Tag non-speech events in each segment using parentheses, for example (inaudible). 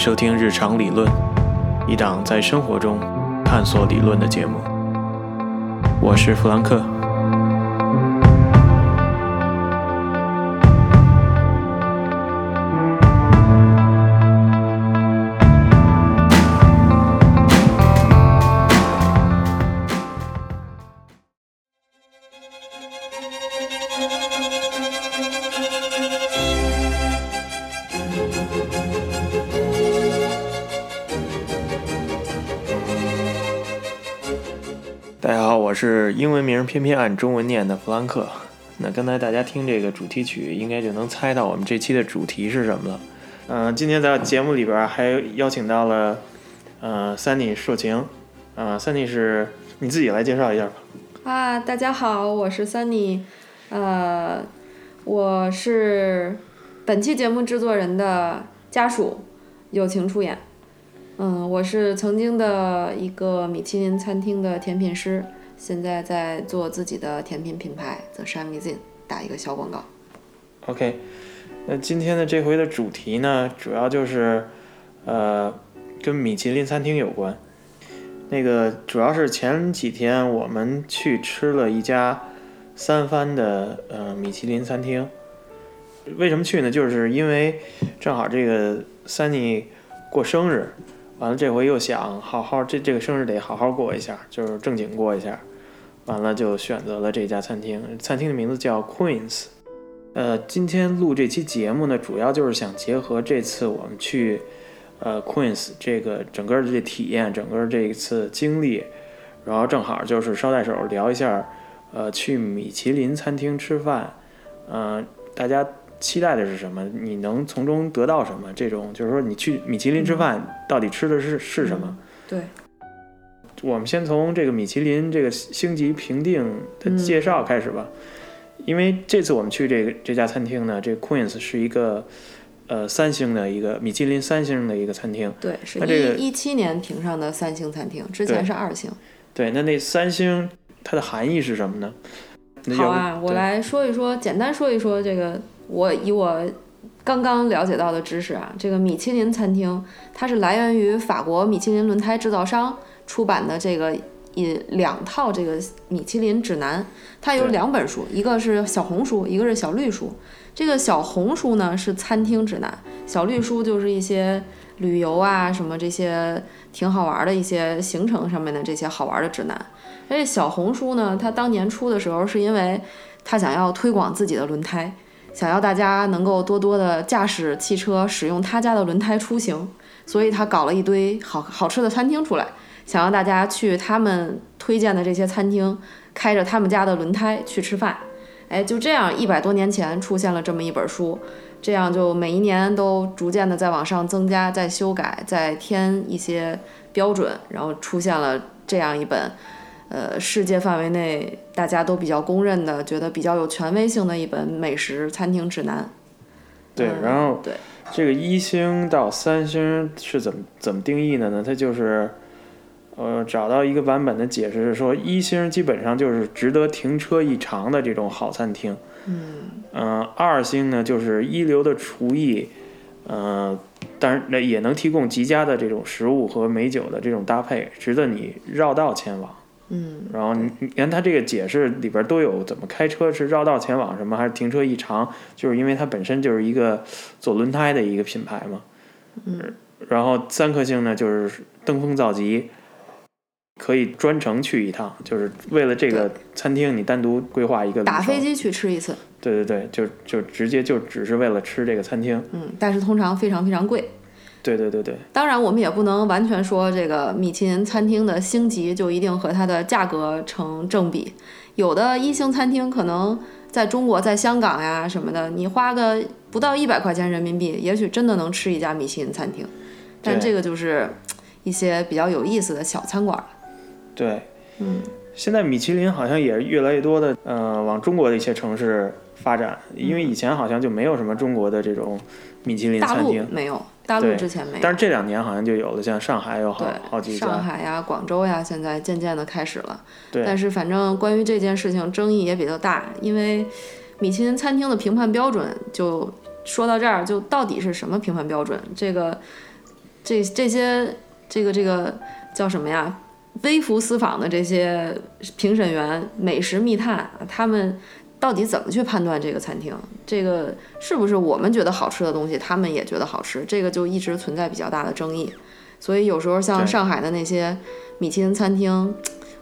收听《日常理论》，一档在生活中探索理论的节目。我是弗兰克。文名偏偏按中文念的弗兰克。那刚才大家听这个主题曲，应该就能猜到我们这期的主题是什么了。嗯、今天在节目里边还邀请到了呃 Sunny 硕晴，呃 Sunny 是你自己来介绍一下吧。啊，大家好，我是 Sunny，呃，我是本期节目制作人的家属，友情出演。嗯，我是曾经的一个米其林餐厅的甜品师，现在在做自己的甜品品牌 The Shy Mezin，打一个小广告。OK，那今天的这回的主题呢，主要就是呃跟米其林餐厅有关。那个主要是前几天我们去吃了一家三番的呃米其林餐厅。为什么去呢？就是因为正好这个 Sunny 过生日，完了这回又想好好这这个生日得好好过一下，就是正经过一下。完了就选择了这家餐厅，餐厅的名字叫 Queens。呃，今天录这期节目呢，主要就是想结合这次我们去呃 Queens 这个整个的这体验，整个这一次经历，然后正好就是捎带手聊一下，呃，去米其林餐厅吃饭，嗯、大家期待的是什么？你能从中得到什么？这种就是说，你去米其林吃饭，到底吃的是是什么？对，我们先从这个米其林这个星级评定的介绍开始吧，因为这次我们去这个这家餐厅呢，这 Queens 是一个呃三星的一个米其林三星的一个餐厅。对，是那这个一一七年评上的三星餐厅，之前是二星。对，那那三星它的含义是什么呢？好啊，我来说一说，简单说一说这个，我以我刚刚了解到的知识啊，这个米其林餐厅它是来源于法国米其林轮胎制造商出版的这个一两套这个米其林指南，它有两本书，一个是小红书，一个是小绿书。这个小红书呢是餐厅指南，小绿书就是一些旅游啊什么这些挺好玩的一些行程上面的这些好玩的指南。而且小红书呢，它当年出的时候是因为它想要推广自己的轮胎，想要大家能够多多的驾驶汽车使用他家的轮胎出行，所以他搞了一堆好好吃的餐厅出来，想让大家去他们推荐的这些餐厅，开着他们家的轮胎去吃饭。哎，就这样，一百多年前出现了这么一本书，这样就每一年都逐渐的在往上增加、再修改、再添一些标准，然后出现了这样一本，呃，世界范围内大家都比较公认的、觉得比较有权威性的一本美食餐厅指南。对，嗯然后对这个一星到三星是怎么怎么定义的呢？它就是，呃，找到一个版本的解释是说，一星基本上就是值得停车一尝的这种好餐厅，嗯嗯、二星呢就是一流的厨艺，呃，当然那也能提供极佳的这种食物和美酒的这种搭配，值得你绕道前往。嗯，然后你你看它这个解释里边都有怎么开车是绕道前往什么，还是停车异常，就是因为它本身就是一个做轮胎的一个品牌嘛。嗯。然后三颗星呢，就是登峰造极，可以专程去一趟，就是为了这个餐厅你单独规划一个。打飞机去吃一次，对对对，就就直接就只是为了吃这个餐厅。嗯，但是通常非常非常贵。对对对对当然，我们也不能完全说这个米其林餐厅的星级就一定和它的价格成正比。有的一星餐厅可能在中国、在香港呀什么的，你花个不到一百块钱人民币，也许真的能吃一家米其林餐厅。但这个就是一些比较有意思的小餐馆了。对。嗯，现在米其林好像也越来越多的，呃，往中国的一些城市发展，因为以前好像就没有什么中国的这种米其林餐厅，没有，大陆之前没有。但是这两年好像就有了，像上海有好好对，几上，海呀、广州呀，现在渐渐的开始了。对但是反正关于这件事情争议也比较大，因为米其林餐厅的评判标准就说到这儿，就到底是什么评判标准？这个这这些这个这个叫什么呀？微服私访的这些评审员、美食密探，他们到底怎么去判断这个餐厅？这个是不是我们觉得好吃的东西，他们也觉得好吃？这个就一直存在比较大的争议。所以有时候像上海的那些米其林餐厅，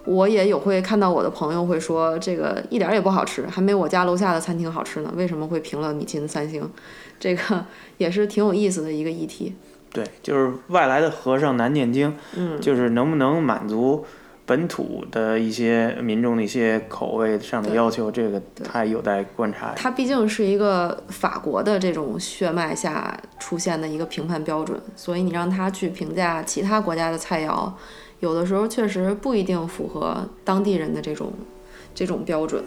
我也有会看到我的朋友会说，这个一点儿也不好吃，还没我家楼下的餐厅好吃呢。为什么会评了米其林三星？这个也是挺有意思的一个议题。对，就是外来的和尚难念经，嗯，就是能不能满足本土的一些民众的一些口味上的要求，这个还有待观察。它毕竟是一个法国的这种血脉下出现的一个评判标准，所以你让他去评价其他国家的菜肴，有的时候确实不一定符合当地人的这种这种标准。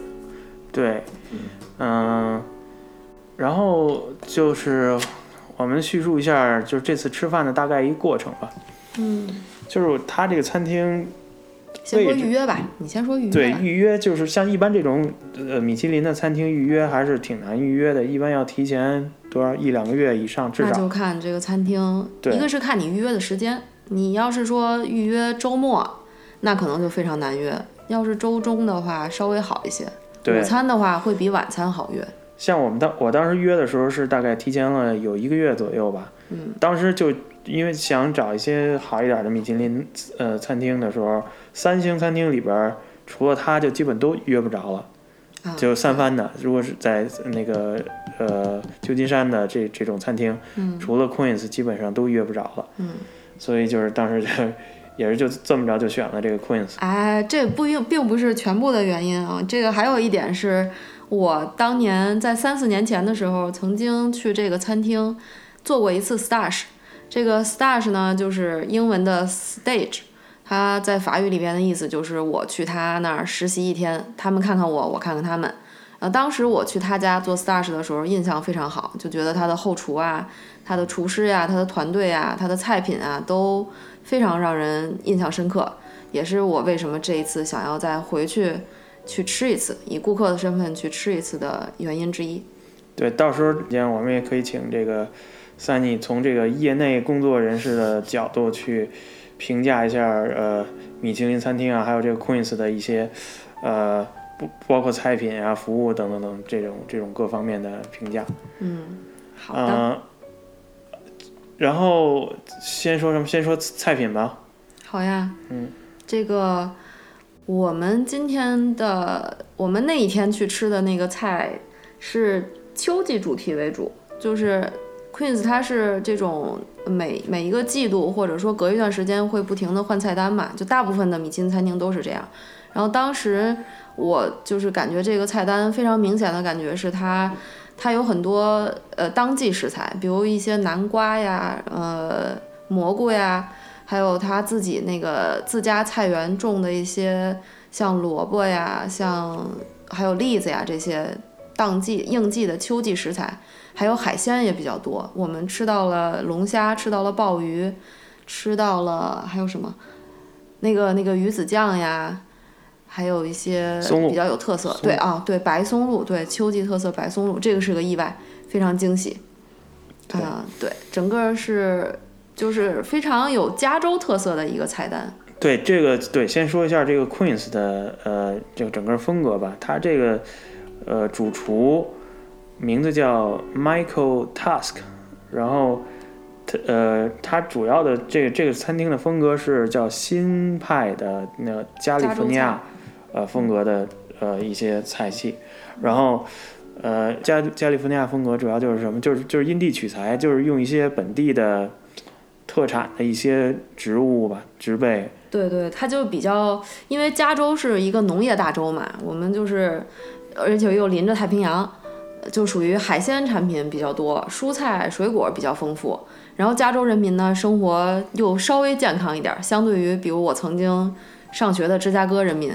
对，嗯，然后就是我们叙述一下，就是这次吃饭的大概一个过程吧。嗯，就是他这个餐厅先说预约吧，你先说预约。对预约，就是像一般这种呃米其林的餐厅预约还是挺难预约的，一般要提前多少一两个月以上至少。那就看这个餐厅，对一个是看你预约的时间，你要是说预约周末，那可能就非常难约；要是周中的话，稍微好一些。对午，餐的话会比晚餐好约。像我们当我当时约的时候是大概提前了有一个月左右吧。嗯，当时就因为想找一些好一点的米其林呃餐厅的时候，三星餐厅里边除了它就基本都约不着了。啊，就三番的，如果是在那个呃旧金山的这这种餐厅，嗯除了 Queens 基本上都约不着了。嗯。所以就是当时就也是就这么着就选了这个 Queens。哎，这不并并不是全部的原因啊。这个还有一点是，我当年在三四年前的时候，曾经去这个餐厅做过一次 stage。这个 stage 呢，就是英文的 stage，它在法语里边的意思就是我去他那儿实习一天，他们看看我，我看看他们。呃，当时我去他家做 stage 的时候，印象非常好，就觉得他的后厨啊、他的厨师呀、他的团队啊、他的菜品啊，都非常让人印象深刻。也是我为什么这一次想要再回去去吃一次，以顾客的身份去吃一次的原因之一。对，到时候间我们也可以请这个 Sunny 从这个业内工作人士的角度去评价一下呃米其林餐厅啊，还有这个 Queens 的一些呃不包括菜品啊、服务等等等这种这种各方面的评价。嗯，好的，嗯、然后先说什么？先说菜品吧。好呀。嗯，这个我们今天的我们那一天去吃的那个菜是秋季主题为主，就是 Queens 它是这种每每一个季度或者说隔一段时间会不停的换菜单嘛，就大部分的米其林餐厅都是这样。然后当时我就是感觉这个菜单非常明显的感觉是它，它有很多呃当季食材，比如一些南瓜呀、呃蘑菇呀，还有他自己那个自家菜园种的一些像萝卜呀、像还有栗子呀这些当季应季的秋季食材，还有海鲜也比较多。我们吃到了龙虾，吃到了鲍鱼，吃到了还有什么？那个那个鱼子酱呀，还有一些比较有特色。松对啊，对白松露，对秋季特色白松露，这个是个意外，非常惊喜。对啊、对，整个是就是非常有加州特色的一个菜单。对这个，对，先说一下这个 Queens 的呃，这个整个风格吧。它这个呃主厨名字叫 Michael Tusk，然后他呃他主要的这个这个餐厅的风格是叫新派的那个加利福尼亚呃风格的呃一些菜系，然后。呃，加加利福尼亚风格主要就是什么？就是就是因地取材，就是用一些本地的特产的一些植物吧，植被，对对，它就比较，因为加州是一个农业大州嘛，我们就是，而且又临着太平洋，就属于海鲜产品比较多，蔬菜水果比较丰富。然后加州人民呢，生活又稍微健康一点，相对于比如我曾经上学的芝加哥人民，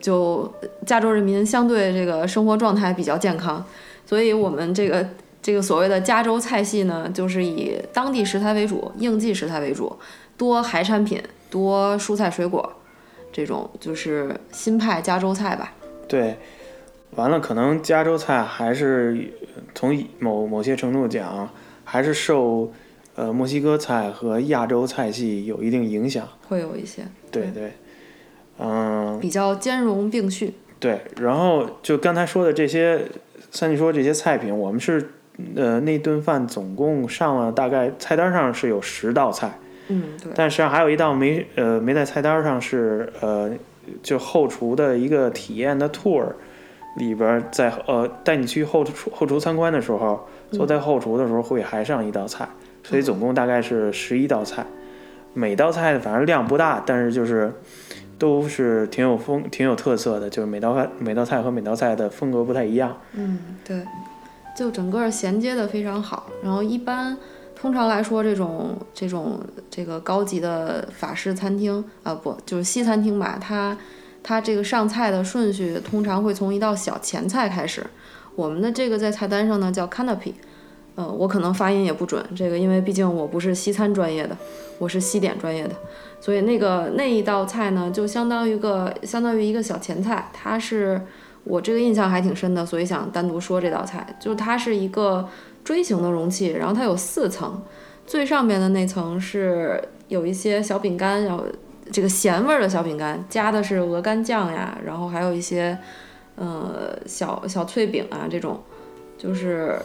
就加州人民相对这个生活状态比较健康，所以我们这个这个所谓的加州菜系呢，就是以当地食材为主，应季食材为主，多海产品，多蔬菜水果，这种就是新派加州菜吧。对，完了，可能加州菜还是从某某些程度讲，还是受呃墨西哥菜和亚洲菜系有一定影响。会有一些对对，嗯，比较兼容并蓄。对。然后就刚才说的这些，像你说这些菜品，我们是呃那顿饭总共上了大概菜单上是有十道菜，嗯，对，但实际上还有一道没呃没在菜单上是呃就后厨的一个体验的 tour 里边儿在呃带你去后厨后厨参观的时候，坐在后厨的时候会还上一道菜，所以总共大概是十一道菜，每道菜反正量不大，但是就是都是挺有风挺有特色的，就是每道菜每道菜和每道菜的风格不太一样。嗯，对，就整个衔接的非常好。然后一般通常来说，这种这种这个高级的法式餐厅啊、不就是西餐厅吧，它它这个上菜的顺序通常会从一道小前菜开始。我们的这个在菜单上呢叫 canapé，呃，我可能发音也不准，这个因为毕竟我不是西餐专业的，我是西点专业的，所以那个那一道菜呢就相当于一个相当于一个小前菜，它是我这个印象还挺深的，所以想单独说这道菜，就是它是一个锥形的容器，然后它有四层，最上面的那层是有一些小饼干，然后这个咸味儿的小饼干，加的是鹅肝酱呀，然后还有一些呃小小脆饼啊这种，就是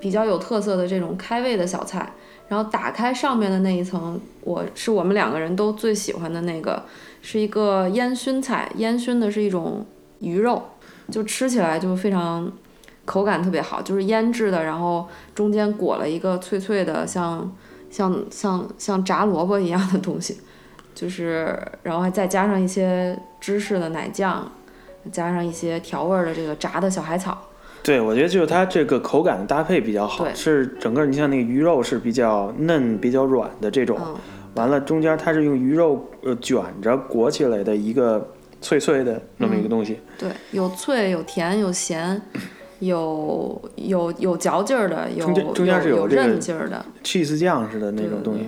比较有特色的这种开胃的小菜。然后打开上面的那一层，我是我们两个人都最喜欢的那个，是一个烟熏菜，烟熏的是一种鱼肉，就吃起来就非常口感特别好，就是腌制的，然后中间裹了一个脆脆的像像像像炸萝卜一样的东西，就是然后还再加上一些芝士的奶酱，加上一些调味儿的这个炸的小海草，对，我觉得就是它这个口感的搭配比较好，是整个你像那个鱼肉是比较嫩、比较软的这种，嗯，完了中间它是用鱼肉呃卷着裹起来的一个脆脆的那么一个东西。对，有脆有甜有咸，有有有嚼劲儿的，有中间是有韧劲儿的，cheese 酱似的那种东西。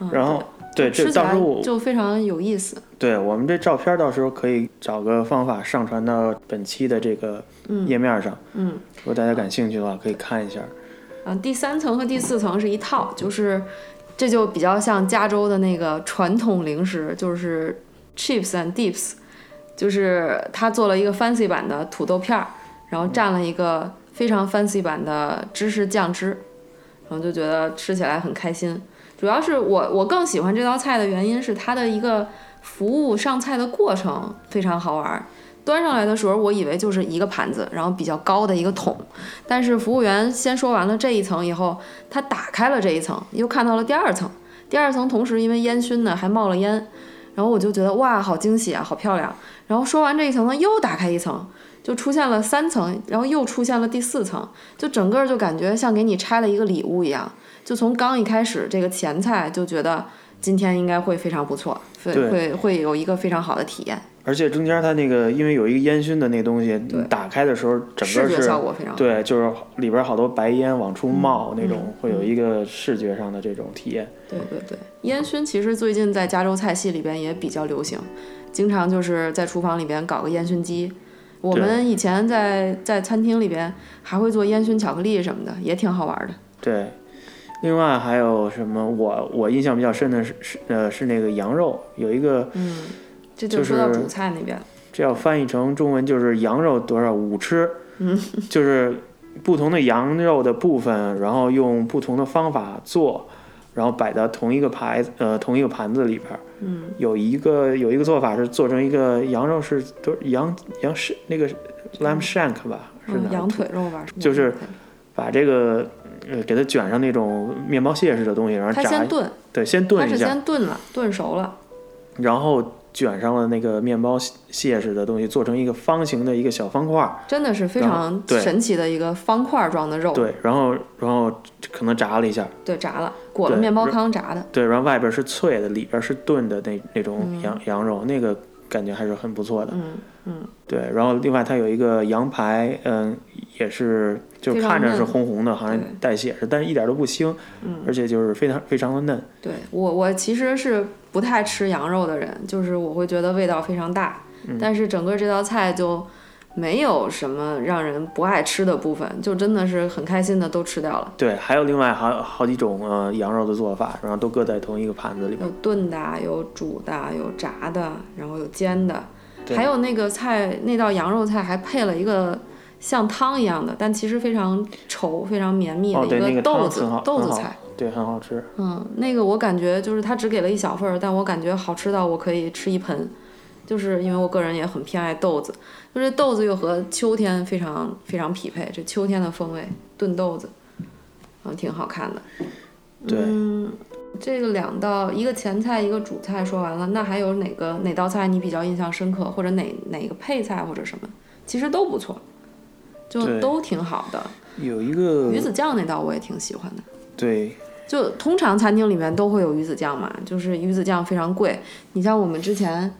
嗯然后对，这到时候我就非常有意思。对我们这照片到时候可以找个方法上传到本期的这个页面上，嗯，如果大家感兴趣的话可以看一下。嗯，第三层和第四层是一套，就是这就比较像加州的那个传统零食，就是 chips and dips，就是他做了一个 fancy 版的土豆片儿，然后蘸了一个非常 fancy 版的芝士酱汁，然后就觉得吃起来很开心。主要是我我更喜欢这道菜的原因是它的一个服务上菜的过程非常好玩。端上来的时候，我以为就是一个盘子，然后比较高的一个桶，但是服务员先说完了这一层以后，他打开了这一层，又看到了第二层。第二层同时因为烟熏呢还冒了烟，然后我就觉得哇，好惊喜啊，好漂亮。然后说完这一层呢，又打开一层，就出现了三层，然后又出现了第四层，就整个就感觉像给你拆了一个礼物一样。就从刚一开始这个前菜就觉得今天应该会非常不错，会会会有一个非常好的体验，而且中间它那个因为有一个烟熏的那东西，对打开的时候整视觉个是效果非常好。对，就是里边好多白烟往出冒那种，嗯会有一个视觉上的这种体验。对对对，烟熏其实最近在加州菜系里边也比较流行，经常就是在厨房里边搞个烟熏机。我们以前在在餐厅里边还会做烟熏巧克力什么的，也挺好玩的。对，另外还有什么？我我印象比较深的是是呃是那个羊肉，有一个嗯，这就就是说到主菜那边了。这要翻译成中文就是羊肉多少五吃，嗯，(laughs) 就是不同的羊肉的部分，然后用不同的方法做，然后摆到同一个牌子呃同一个盘子里边儿。嗯，有一个有一个做法是做成一个羊肉是都羊羊是那个 lamb shank 吧，是嗯，羊腿肉吧，就是把这个呃给它卷上那种面包屑似的东西，然后炸它先炖，对，先它是炖一下，先炖了，炖熟了。然后卷上了那个面包屑似的东西，做成一个方形的一个小方块儿，真的是非常神奇的一个方块状的肉，对，然后然后可能炸了一下，对，炸了，裹了面包糠炸的，对，然后外边是脆的，里边是炖的那那种嗯。羊、羊肉，那个感觉还是很不错的。嗯嗯，对，然后另外它有一个羊排，嗯，也是就看着是红红的，好像带血似的，但是一点都不腥，嗯而且就是非常非常的嫩。对我我其实是不太吃羊肉的人，就是我会觉得味道非常大，嗯但是整个这道菜就没有什么让人不爱吃的部分，就真的是很开心的都吃掉了。对，还有另外好好几种呃羊肉的做法，然后都搁在同一个盘子里边。有炖的，有煮的，有炸的，然后有煎的，对还有那个菜，那道羊肉菜还配了一个像汤一样的，但其实非常稠、非常绵密的一个豆子、豆子菜。对，很好吃。嗯，那个我感觉就是他只给了一小份儿，但我感觉好吃到我可以吃一盆，就是因为我个人也很偏爱豆子，就是豆子又和秋天非常非常匹配，这秋天的风味炖豆子，嗯，挺好看的。对嗯，这个两道，一个前菜，一个主菜说完了，那还有哪个哪道菜你比较印象深刻，或者哪哪个配菜或者什么，其实都不错，就都挺好的。有一个鱼子酱那道我也挺喜欢的。对就通常餐厅里面都会有鱼子酱嘛，就是鱼子酱非常贵。你像我们之前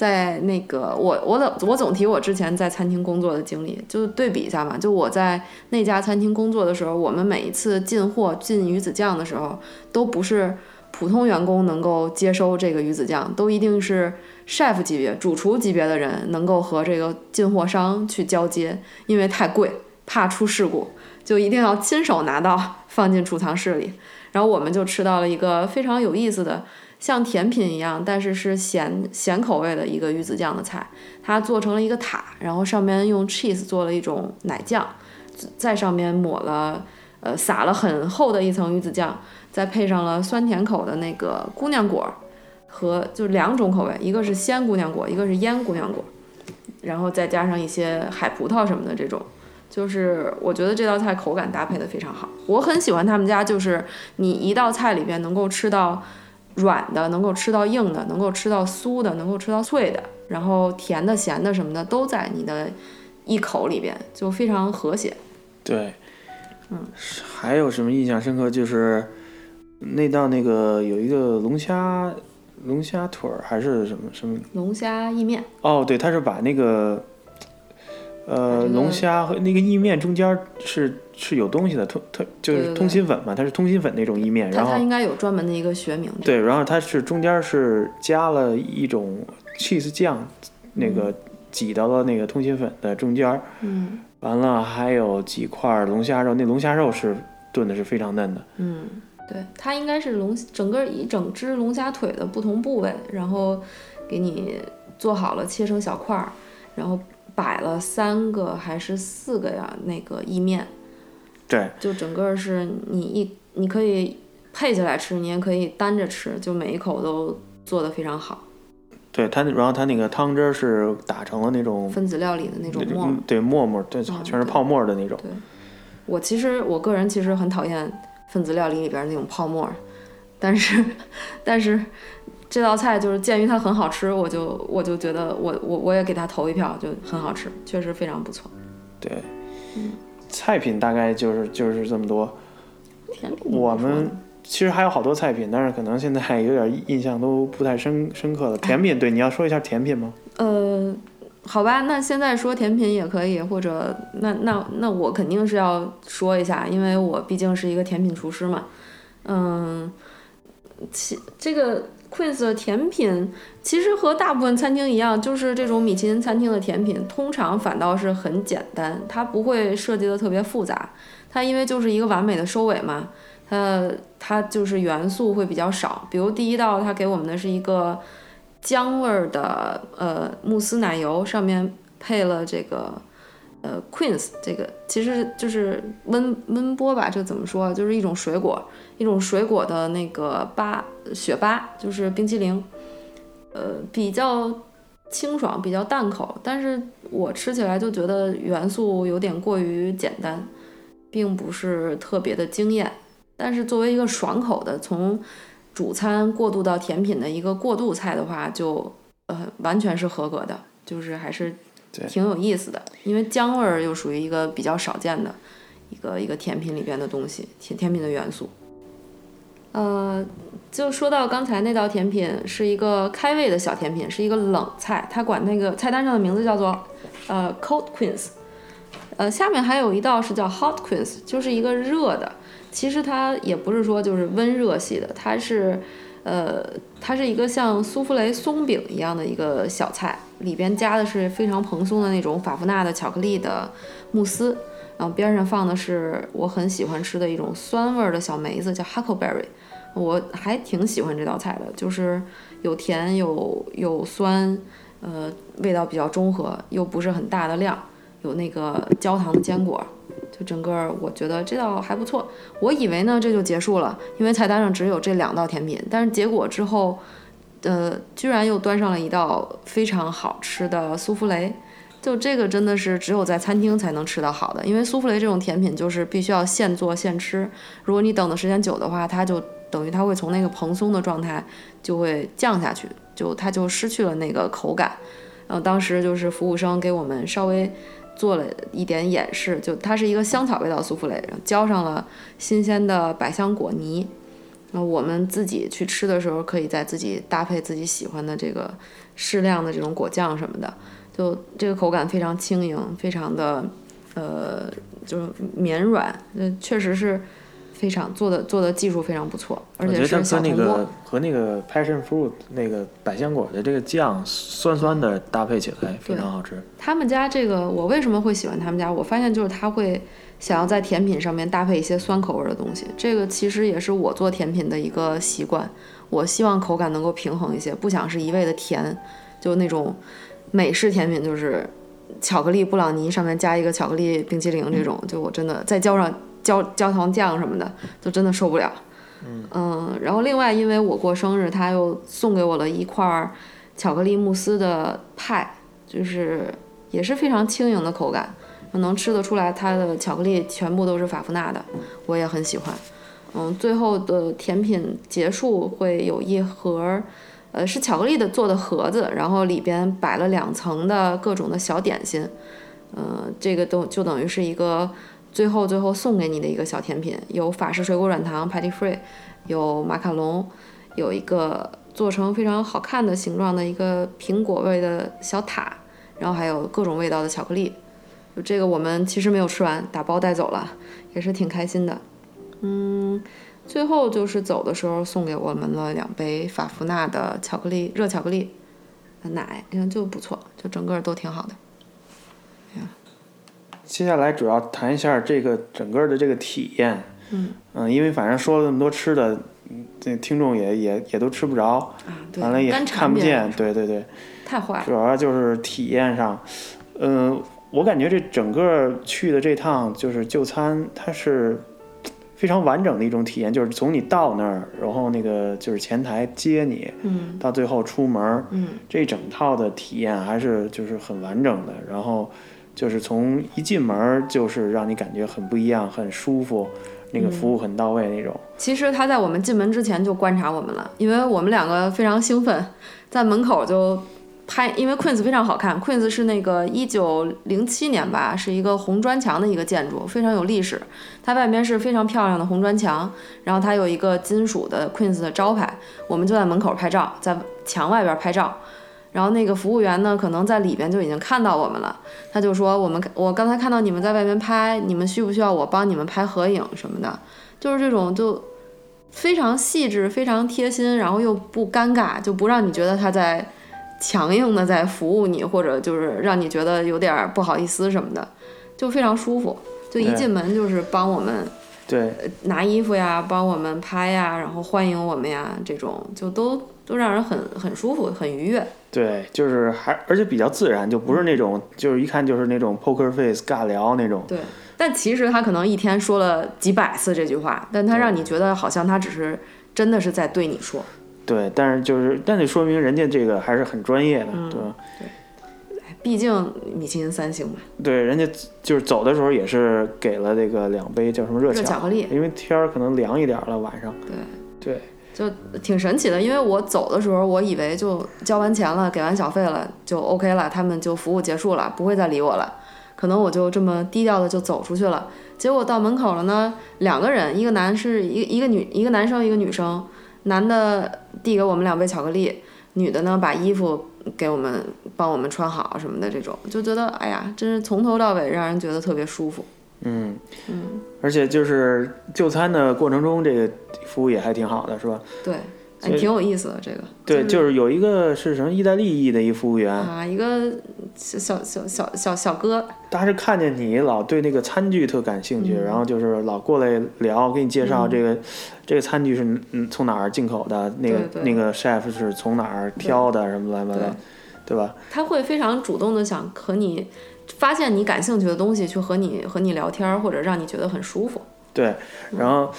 在那个我我总我总提我之前在餐厅工作的经历，就对比一下嘛。就我在那家餐厅工作的时候，我们每一次进货进鱼子酱的时候，都不是普通员工能够接收这个鱼子酱，都一定是 chef 级别、主厨级别的人能够和这个进货商去交接，因为太贵，怕出事故，就一定要亲手拿到放进储藏室里。然后我们就吃到了一个非常有意思的，像甜品一样，但是是咸咸口味的一个鱼子酱的菜。它做成了一个塔，然后上面用 cheese 做了一种奶酱，在上面抹了呃撒了很厚的一层鱼子酱，再配上了酸甜口的那个姑娘果和就两种口味，一个是鲜姑娘果，一个是腌姑娘果，然后再加上一些海葡萄什么的这种。就是我觉得这道菜口感搭配的非常好，我很喜欢他们家，就是你一道菜里边能够吃到软的，能够吃到硬的，能够吃到酥的，能够吃到脆的，然后甜的、咸的什么的都在你的一口里边，就非常和谐。对，嗯，还有什么印象深刻？就是那道那个有一个龙虾龙虾腿儿还是什么什么？龙虾意面，哦，对，他是把那个呃龙虾和那个意面中间儿是是有东西的，通它就是通心粉嘛，它是通心粉那种意面，然后它它应该有专门的一个学名。对，然后它是中间是加了一种 cheese 酱，那个挤到了那个通心粉的中间儿，嗯完了还有几块龙虾肉，那龙虾肉是炖的是非常嫩的。嗯，对，它应该是龙整个一整只龙虾腿的不同部位，然后给你做好了，切成小块儿，然后摆了三个还是四个呀？那个意面，对就整个是你一你可以配起来吃，你也可以单着吃，就每一口都做得非常好，对，它那然后它那个汤汁儿是打成了那种分子料理的那种沫对沫沫，对，嗯全是泡沫的那种。对我其实我个人其实很讨厌分子料理里边那种泡沫，但是 (laughs) 但是这道菜就是鉴于它很好吃，我就我就觉得我我我也给它投一票，就很好吃，确实非常不错。对，嗯菜品大概就是就是这么多。甜品我们其实还有好多菜品，但是可能现在有点印象都不太深深刻了。甜品，对，你要说一下甜品吗？呃，好吧，那现在说甜品也可以，或者那那那我肯定是要说一下，因为我毕竟是一个甜品厨师嘛。嗯，其这个 Queen 的甜品其实和大部分餐厅一样，就是这种米其林餐厅的甜品，通常反倒是很简单，它不会设计的特别复杂。它因为就是一个完美的收尾嘛，它它就是元素会比较少。比如第一道，它给我们的是一个姜味儿的呃慕斯奶油，上面配了这个呃 Queens 这个其实就是温温波吧，这怎么说？就是一种水果，一种水果的那个巴雪巴，就是冰淇淋，呃比较清爽，比较淡口，但是我吃起来就觉得元素有点过于简单，并不是特别的惊艳。但是作为一个爽口的，从主餐过渡到甜品的一个过渡菜的话，就呃完全是合格的，就是还是挺有意思的。因为姜味儿又属于一个比较少见的一个一个甜品里边的东西，甜甜品的元素。呃，就说到刚才那道甜品是一个开胃的小甜品，是一个冷菜，它管那个菜单上的名字叫做呃 Cold Queens。呃，下面还有一道是叫 Hot Queens，就是一个热的。其实它也不是说就是温热系的，它是，呃，它是一个像苏芙蕾松饼一样的一个小菜，里边加的是非常蓬松的那种法芙娜的巧克力的慕斯，然后边上放的是我很喜欢吃的一种酸味儿的小梅子，叫 Huckleberry。我还挺喜欢这道菜的，就是有甜有有酸，呃，味道比较中和，又不是很大的量，有那个焦糖的坚果，就整个我觉得这道还不错。我以为呢这就结束了，因为菜单上只有这两道甜品，但是结果之后，呃，居然又端上了一道非常好吃的苏芙蕾。就这个真的是只有在餐厅才能吃到好的，因为苏芙蕾这种甜品就是必须要现做现吃，如果你等的时间久的话，它就。等于它会从那个蓬松的状态就会降下去，就它就失去了那个口感。然后当时就是服务生给我们稍微做了一点演示，就它是一个香草味道苏芙蕾，浇上了新鲜的百香果泥。那我们自己去吃的时候，可以在自己搭配自己喜欢的这个适量的这种果酱什么的，就这个口感非常轻盈，非常的呃就是绵软，那确实是。非常做的做的技术非常不错，而且是小铜锅。和那个 passion fruit 那个百香果的这个酱酸酸的搭配起来非常好吃。他们家这个我为什么会喜欢他们家？我发现就是他会想要在甜品上面搭配一些酸口味的东西。这个其实也是我做甜品的一个习惯。我希望口感能够平衡一些，不想是一味的甜，就那种美式甜品就是巧克力布朗尼上面加一个巧克力冰淇淋这种，就我真的再浇上。焦焦糖酱什么的，就真的受不了。嗯，然后另外，因为我过生日，他又送给我了一块巧克力慕斯的派，就是也是非常轻盈的口感，能吃得出来它的巧克力全部都是法芙娜的，我也很喜欢。嗯，最后的甜品结束会有一盒，呃，是巧克力的做的盒子，然后里边摆了两层的各种的小点心。嗯，这个都就等于是一个。最后，最后送给你的一个小甜品，有法式水果软糖 （Patty Free），有马卡龙，有一个做成非常好看的形状的一个苹果味的小塔，然后还有各种味道的巧克力。就这个，我们其实没有吃完，打包带走了，也是挺开心的。嗯，最后就是走的时候送给我们了两杯法芙娜的巧克力热巧克力奶，你看就不错，就整个都挺好的。接下来主要谈一下这个整个的这个体验，嗯，嗯，因为反正说了那么多吃的，这听众也也也都吃不着，完了也看不见，对对对，太坏了。主要就是体验上，嗯，我感觉这整个去的这趟就是就餐，它是非常完整的一种体验，就是从你到那儿，然后那个就是前台接你，嗯，到最后出门，嗯，这整套的体验还是就是很完整的，然后。就是从一进门就是让你感觉很不一样，很舒服，那个服务很到位那种。其实他在我们进门之前就观察我们了，因为我们两个非常兴奋，在门口就拍，因为 Queens 非常好看。Queens 是那个一九零七年吧，是一个红砖墙的一个建筑，非常有历史。它外面是非常漂亮的红砖墙，然后它有一个金属的 Queens 的招牌，我们就在门口拍照，在墙外边拍照。然后那个服务员呢，可能在里边就已经看到我们了，他就说：“我们我刚才看到你们在外面拍，你们需不需要我帮你们拍合影什么的？就是这种就非常细致、非常贴心，然后又不尴尬，就不让你觉得他在强硬的在服务你，或者就是让你觉得有点不好意思什么的，就非常舒服。就一进门就是帮我们对拿衣服呀，帮我们拍呀，然后欢迎我们呀，这种就都都让人很很舒服、很愉悦。”对，就是还而且比较自然，就不是那种就是一看就是那种 poker face 尬聊那种。对，但其实他可能一天说了几百次这句话，但他让你觉得好像他只是真的是在对你说。对，但是就是但得说明人家这个还是很专业的，对吧？对，毕竟米其林三星嘛。对，人家就是走的时候也是给了这个两杯叫什么热巧克力，因为天儿可能凉一点了晚上。对。对。就挺神奇的，因为我走的时候，我以为就交完钱了，给完小费了，就 OK 了，他们就服务结束了，不会再理我了。可能我就这么低调的就走出去了。结果到门口了呢，两个人，一个男是一一个女，一个男生，一个女生。男的递给我们两杯巧克力，女的呢把衣服给我们，帮我们穿好什么的，这种就觉得哎呀，真是从头到尾让人觉得特别舒服。嗯嗯，而且就是就餐的过程中，这个服务也还挺好的，是吧？对，哎，挺有意思的这个。对，就是有一个是什么意大利裔的一服务员啊，一个小小小小小小哥，他是看见你老对那个餐具特感兴趣，然后就是老过来聊，给你介绍这个这个餐具是嗯从哪儿进口的，那个那个 chef 是从哪儿挑的什么乱七八糟，对吧？他会非常主动的想和你发现你感兴趣的东西，去和你和你聊天，或者让你觉得很舒服。对，然后。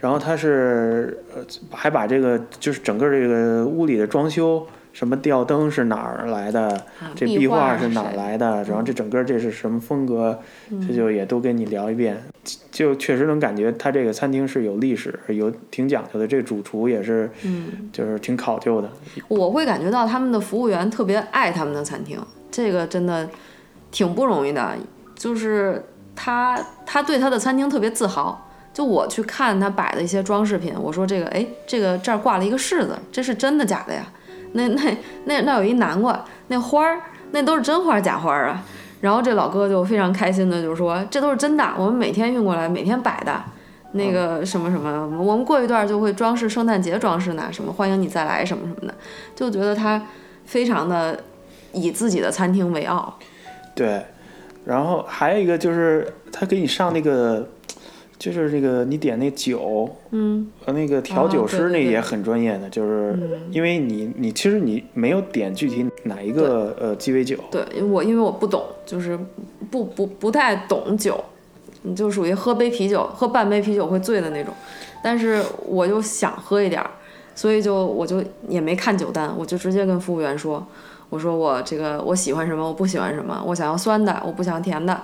然后他是呃，还把这个就是整个这个屋里的装修，什么吊灯是哪儿来的，这壁画是哪儿来的，然后这整个这是什么风格，这就也都跟你聊一遍，就确实能感觉他这个餐厅是有历史，有挺讲究的。这个主厨也是，嗯，就是挺考究的。我会感觉到他们的服务员特别爱他们的餐厅，这个真的挺不容易的。就是他他对他的餐厅特别自豪。就我去看他摆的一些装饰品，我说这个，哎，这个这儿挂了一个柿子，这是真的假的呀？那那那那有一南瓜，那花儿，那都是真花假花啊？然后这老哥就非常开心的就说，这都是真的，我们每天运过来，每天摆的，那个什么什么，我们过一段就会装饰圣诞节装饰呢，什么欢迎你再来什么什么的，就觉得他非常的以自己的餐厅为傲。对，然后还有一个就是他给你上那个。就是这个，你点那酒，嗯，和那个调酒师那也很专业的，就是因为你你其实你没有点具体哪一个呃鸡尾酒，对，我因为我不懂，就是不不不太懂酒，你就属于喝杯啤酒，喝半杯啤酒会醉的那种，但是我就想喝一点儿，所以就我就也没看酒单，我就直接跟服务员说，我说我这个我喜欢什么，我不喜欢什么，我想要酸的，我不想甜的。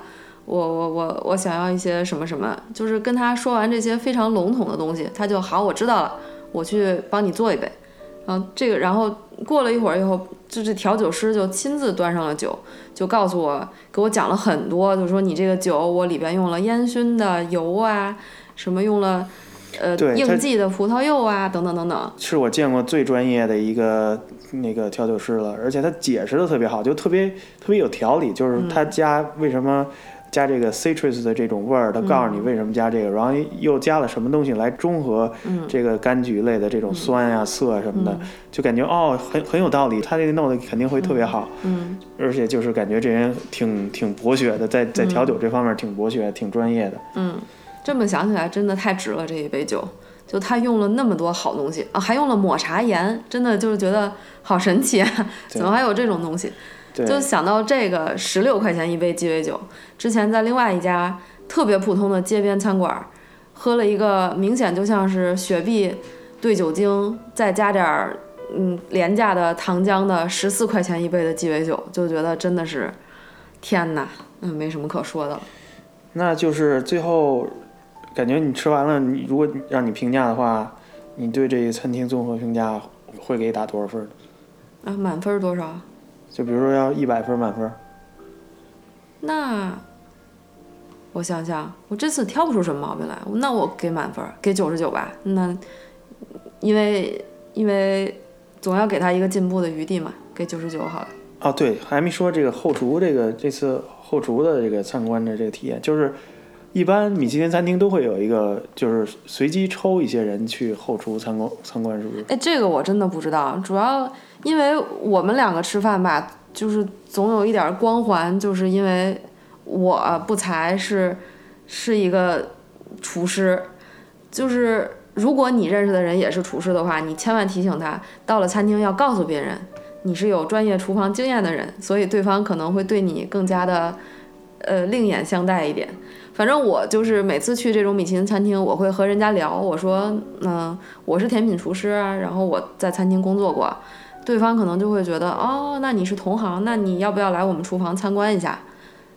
我我我我想要一些什么什么，就是跟他说完这些非常笼统的东西，他就好，我知道了，我去帮你做一杯。嗯，这个，然后过了一会儿以后，就是调酒师就亲自端上了酒，就告诉我，给我讲了很多，就说你这个酒我里边用了烟熏的油啊，什么用了呃应季的葡萄柚啊，等等等等。是我见过最专业的一个那个调酒师了，而且他解释的特别好，就特别特别有条理，就是他家为什么。加这个 citrus 的这种味儿，他告诉你为什么加这个，然后又加了什么东西来中和这个柑橘类的这种酸呀、涩啊什么的，就感觉哦，很很有道理。他这个弄的肯定会特别好，嗯，而且就是感觉这人挺挺博学的，在在调酒这方面挺博学、挺专业的。嗯，这么想起来真的太值了这一杯酒，就他用了那么多好东西啊，还用了抹茶盐，真的就是觉得好神奇啊，怎么还有这种东西？就想到这个十六块钱一杯鸡尾酒，之前在另外一家特别普通的街边餐馆，喝了一个明显就像是雪碧兑酒精，再加点儿嗯廉价的糖浆的十四块钱一杯的鸡尾酒，就觉得真的是天哪，嗯，没什么可说的了。那就是最后感觉你吃完了，你如果让你评价的话，你对这个餐厅综合评价会给打多少分？啊，满分多少？就比如说要一百分满分，那我想想，我这次挑不出什么毛病来，那我给满分，给九十九吧。那因为因为总要给他一个进步的余地嘛，给九十九好了。哦，对，还没说这个后厨这个这次后厨的这个参观的这个体验，就是一般米其林餐厅都会有一个，就是随机抽一些人去后厨参观参观，是不是？哎，这个我真的不知道，主要。因为我们两个吃饭吧，就是总有一点光环，就是因为我不才是是一个厨师，就是如果你认识的人也是厨师的话，你千万提醒他，到了餐厅要告诉别人你是有专业厨房经验的人，所以对方可能会对你更加的呃另眼相待一点。反正我就是每次去这种米其林餐厅，我会和人家聊，我说嗯我是甜品厨师啊，然后我在餐厅工作过。对方可能就会觉得，哦，那你是同行，那你要不要来我们厨房参观一下？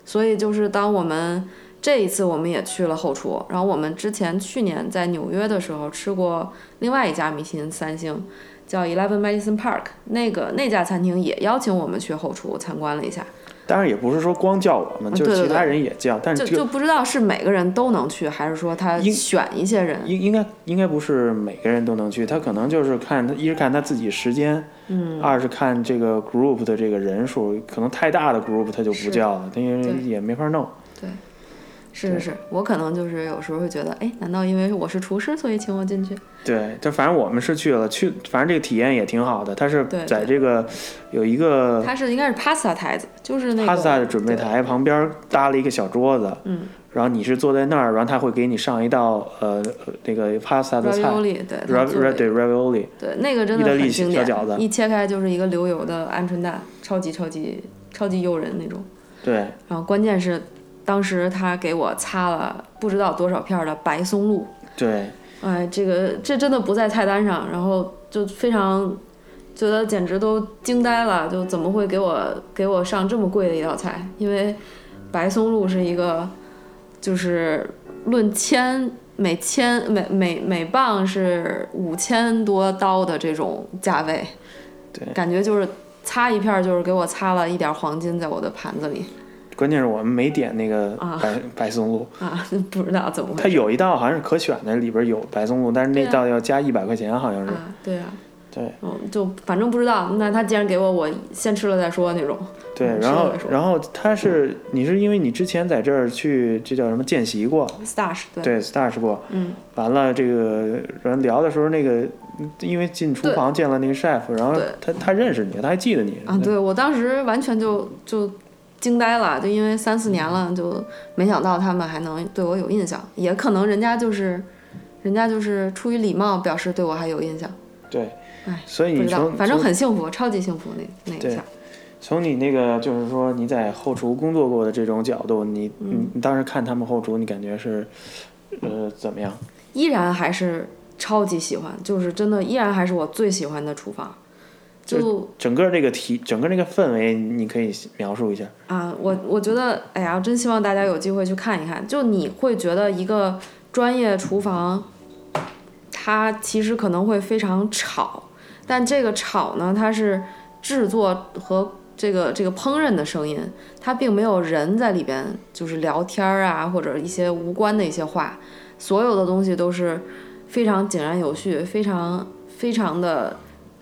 所以就是当我们这一次我们也去了后厨，然后我们之前去年在纽约的时候吃过另外一家米其林三星，叫 Eleven Madison Park，那个那家餐厅也邀请我们去后厨参观了一下。当然也不是说光叫我们，就是其他人也叫，但是就就不知道是每个人都能去，还是说他选一些人？应应该应该不是每个人都能去，他可能就是看他一是看他自己时间，嗯，二是看这个 group 的这个人数，可能太大的 group 他就不叫了，他因为也没法弄。对，是是是，我可能就是有时候会觉得，哎，难道因为我是厨师，所以请我进去？对，就反正我们是去了，去反正这个体验也挺好的。它是在这个有一个它是应该是 pasta 台子，就是那个 pasta 的准备台旁边搭了一个小桌子，嗯，然后你是坐在那儿，然后他会给你上一道呃呃那个 pasta 的菜 ravioli，对，它 ra 做的 ra 对 ravioli，对，那个真的很经典小饺子，一切开就是一个流油的鹌鹑蛋，超级超级超级诱人那种。对，然后关键是，当时他给我擦了不知道多少片儿的白松露，对，哎，这个这真的不在菜单上，然后就非常觉得简直都惊呆了，就怎么会给我给我上这么贵的一道菜？因为白松露是一个就是论千每千每每每磅是五千多刀的这种价位，对。感觉就是擦一片儿就是给我擦了一点儿黄金在我的盘子里关键是我们没点那个啊白、白松露，啊，(laughs) 不知道怎么回它有一道好像是可选的，里边有白松露，但是那道要加一百块钱，好像是。啊，对啊。对嗯，就反正不知道。那他既然给我，我先吃了再说那种。对，嗯然后然后他是你是因为你之前在这儿去这叫什么见习过，stash 对，对 stash 过，嗯，完了这个人聊的时候那个。因为进厨房见了那个 chef，然后他他认识你，他还记得你。啊，对我当时完全就就惊呆了，就因为三四年了，就没想到他们还能对我有印象，也可能人家就是，人家就是出于礼貌表示对我还有印象，对哎，所以你不知道，从反正很幸福，超级幸福那那一下。从你那个就是说你在后厨工作过的这种角度，你嗯。你你当时看他们后厨，你感觉是呃怎么样？依然还是超级喜欢，就是真的依然还是我最喜欢的厨房，就整个这个题，整个这个氛围，你可以描述一下。啊，我我觉得，哎呀，真希望大家有机会去看一看。就你会觉得一个专业厨房，它其实可能会非常吵，但这个吵呢，它是制作和这个这个烹饪的声音，它并没有人在里边就是聊天儿啊，或者一些无关的一些话，所有的东西都是非常井然有序，非常非常的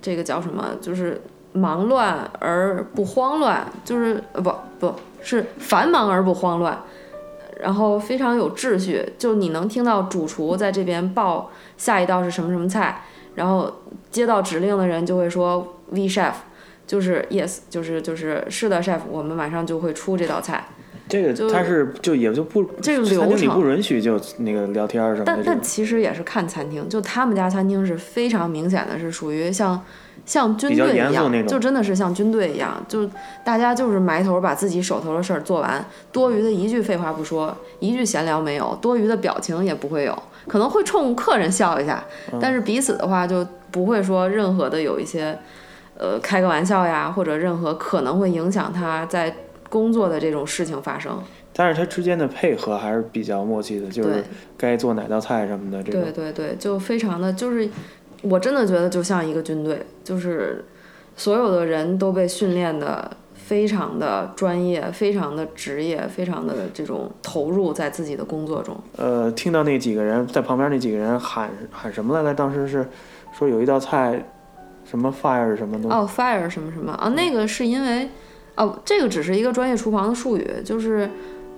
这个叫什么，就是忙乱而不慌乱，就是呃不不是繁忙而不慌乱，然后非常有秩序。就你能听到主厨在这边报下一道是什么什么菜，然后接到指令的人就会说 V chef，就是 yes，就是就是是的 chef，我们马上就会出这道菜。这个就他是就也就不这个餐流程不允许就那个聊天儿什么但但。其实也是看餐厅，就他们家餐厅是非常明显的，是属于像像军队一样，那种就真的是像军队一样，就大家就是埋头把自己手头的事儿做完，多余的一句废话不说，一句闲聊没有，多余的表情也不会有，可能会冲客人笑一下，嗯但是彼此的话就不会说任何的有一些，呃，开个玩笑呀，或者任何可能会影响他在工作的这种事情发生。但是他之间的配合还是比较默契的，就是该做哪道菜什么的这种对。对对，就非常的就是，我真的觉得就像一个军队，就是所有的人都被训练的非常的专业，非常的职业，非常的这种投入在自己的工作中。呃，听到那几个人在旁边那几个人喊喊什么来着？当时是说有一道菜，什么 fire 什么东西。哦，fire 什么什么啊，那个是因为，哦，这个只是一个专业厨房的术语，就是，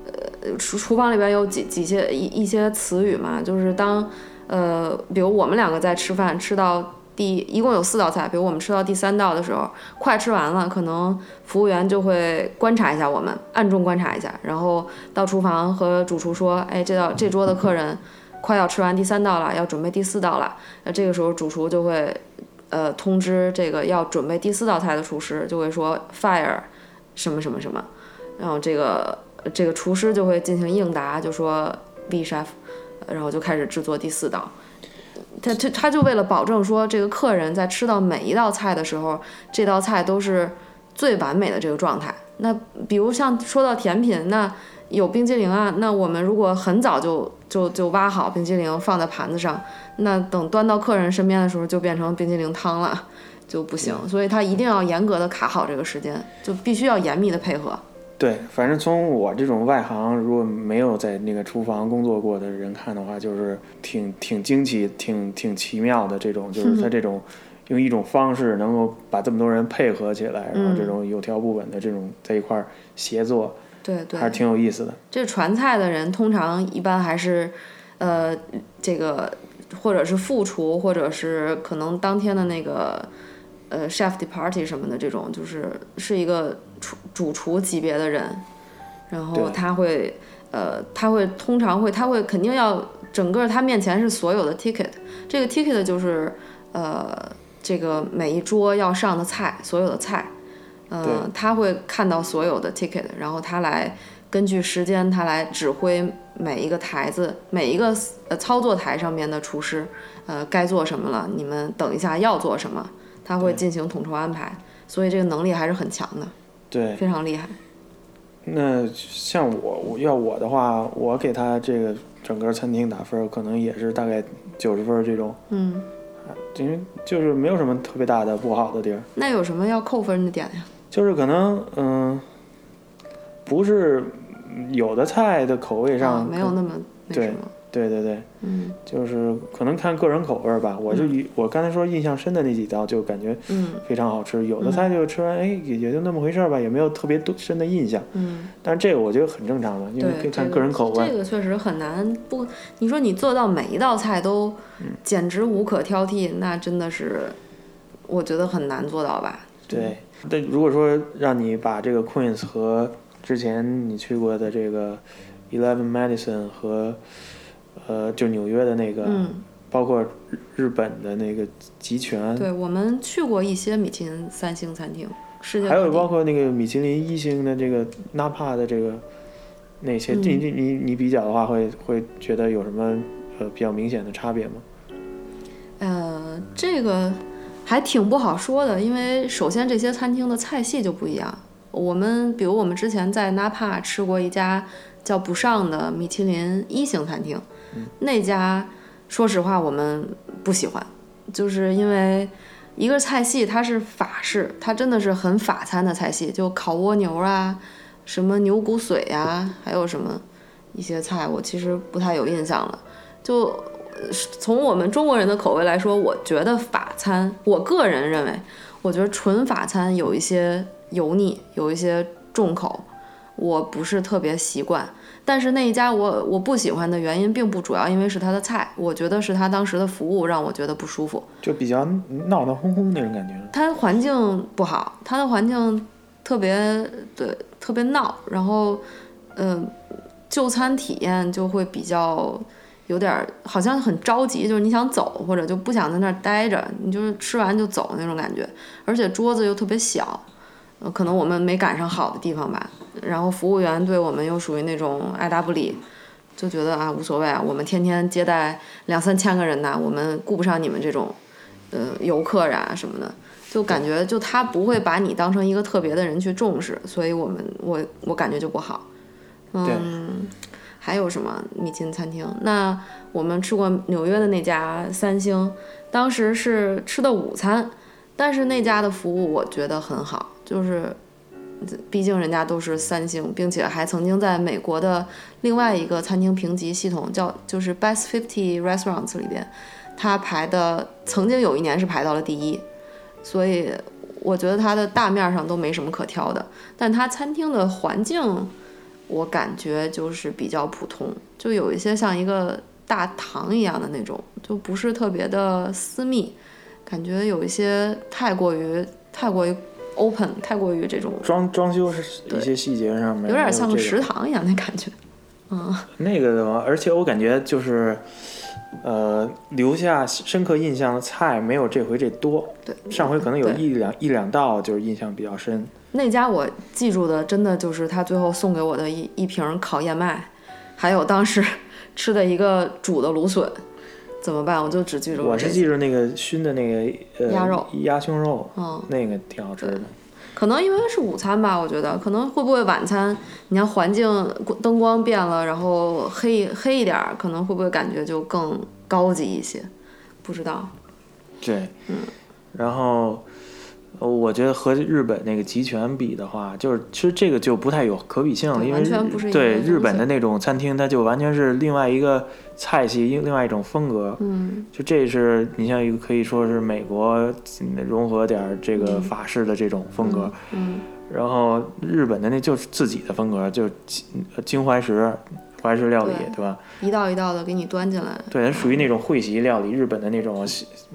呃，厨厨房里边有几几些一一些词语嘛，就是当，呃，比如我们两个在吃饭，吃到第一共有四道菜，比如我们吃到第三道的时候，快吃完了，可能服务员就会观察一下我们，暗中观察一下，然后到厨房和主厨说，哎，这道这桌的客人快要吃完第三道了，要准备第四道了，那这个时候主厨就会。呃，通知这个要准备第四道菜的厨师就会说 fire 什么什么什么，然后这个这个厨师就会进行应答，就说 B chef，然后就开始制作第四道。他他他就为了保证说这个客人在吃到每一道菜的时候，这道菜都是最完美的这个状态。那比如像说到甜品，那有冰激凌啊，那我们如果很早就就就挖好冰激凌放在盘子上，那等端到客人身边的时候就变成冰激凌汤了，就不行。所以他一定要严格的卡好这个时间，就必须要严密的配合。对，反正从我这种外行，如果没有在那个厨房工作过的人看的话，就是挺挺惊奇、挺挺奇妙的这种，就是他这种 (laughs) 用一种方式能够把这么多人配合起来，然后这种有条不紊的这种在一块儿协作。对对，还是挺有意思的。这传菜的人通常一般还是，呃，这个或者是副厨，或者是可能当天的那个呃 chef de party 什么的这种，就是是一个厨主厨级别的人，然后他会呃他会通常会他会肯定要整个他面前是所有的 ticket，这个 ticket 就是呃这个每一桌要上的菜，所有的菜。嗯呃，他会看到所有的 ticket，然后他来根据时间，他来指挥每一个台子、每一个呃操作台上面的厨师，呃，该做什么了，你们等一下要做什么，他会进行统筹安排，所以这个能力还是很强的，对，非常厉害。那像我，我要我的话，我给他这个整个餐厅打分，可能也是大概九十分这种，嗯，因为就是没有什么特别大的不好的地儿，那有什么要扣分的点呀？就是可能嗯，不是有的菜的口味上、啊，没有那么那对什么，对对对，嗯就是可能看个人口味儿吧。我就以、我刚才说印象深的那几道，就感觉嗯非常好吃。有的菜就吃完，哎，也也就那么回事儿吧，也没有特别多深的印象。嗯，但是这个我觉得很正常的，因为可，以看个人口味。这个确实很难不，你说你做到每一道菜都嗯简直无可挑剔，那真的是我觉得很难做到吧？对，但如果说让你把这个 Queens 和之前你去过的这个 Eleven Madison 和呃就纽约的那个，嗯，包括日日本的那个集权，对，我们去过一些米其林三星餐厅，世界还有包括那个米其林一星的这个 Napa 的这个那些，嗯你你你你比较的话会，会觉得有什么呃比较明显的差别吗？呃，这个还挺不好说的，因为首先这些餐厅的菜系就不一样。我们比如我们之前在纳帕吃过一家叫不上的米其林一星餐厅，那家说实话我们不喜欢，就是因为一个菜系它是法式，它真的是很法餐的菜系，就烤蜗牛啊，什么牛骨髓呀、还有什么一些菜，我其实不太有印象了。就从我们中国人的口味来说，我觉得法餐，我个人认为，我觉得纯法餐有一些油腻，有一些重口，我不是特别习惯。但是那一家我我不喜欢的原因，并不主要因为是他的菜，我觉得是他当时的服务让我觉得不舒服。就比较闹闹哄哄那种感觉。他环境不好，他的环境特别对特别闹，然后嗯、就餐体验就会比较有点儿好像很着急，就是你想走或者就不想在那儿待着，你就是吃完就走那种感觉，而且桌子又特别小，呃，可能我们没赶上好的地方吧，然后服务员对我们又属于那种爱答不理。就觉得啊无所谓啊，我们天天接待两三千个人呐，我们顾不上你们这种，呃游客啊什么的，就感觉就他不会把你当成一个特别的人去重视，所以我们我我感觉就不好。嗯，还有什么米其林餐厅？那我们吃过纽约的那家三星，当时是吃的午餐，但是那家的服务我觉得很好，就是毕竟人家都是三星，并且还曾经在美国的另外一个餐厅评级系统叫就是 Best Fifty Restaurants 里边，它排的曾经有一年是排到了第一，所以我觉得它的大面上都没什么可挑的，但它餐厅的环境我感觉就是比较普通，就有一些像一个大堂一样的那种，就不是特别的私密，感觉有一些太过于太过于 open，太过于这种装装修是一些细节上面有点像个食堂一样的感觉。嗯，那个的话，而且我感觉就是，呃，留下深刻印象的菜没有这回这多。对，上回可能有一两一两道就是印象比较深。那家我记住的真的就是他最后送给我的一一瓶烤燕麦，还有当时吃的一个煮的芦笋，怎么办？我就只记住我是记住那个熏的那个呃鸭肉鸭胸肉，嗯，那个挺好吃的。可能因为是午餐吧，我觉得可能会不会晚餐，你看环境灯光变了，然后黑黑一点儿，可能会不会感觉就更高级一些？不知道。对，嗯然后呃我觉得和日本那个集权比的话，就是其实这个就不太有可比性了，因为对日本的那种餐厅，它就完全是另外一个菜系，另另外一种风格。嗯。就这是你像一个可以说是美国嗯融合点这个法式的这种风格，嗯然后日本的那就是自己的风格，就是京京怀石怀石料理，对对吧？一道一道的给你端进来。对，它属于那种会席料理，日本的那种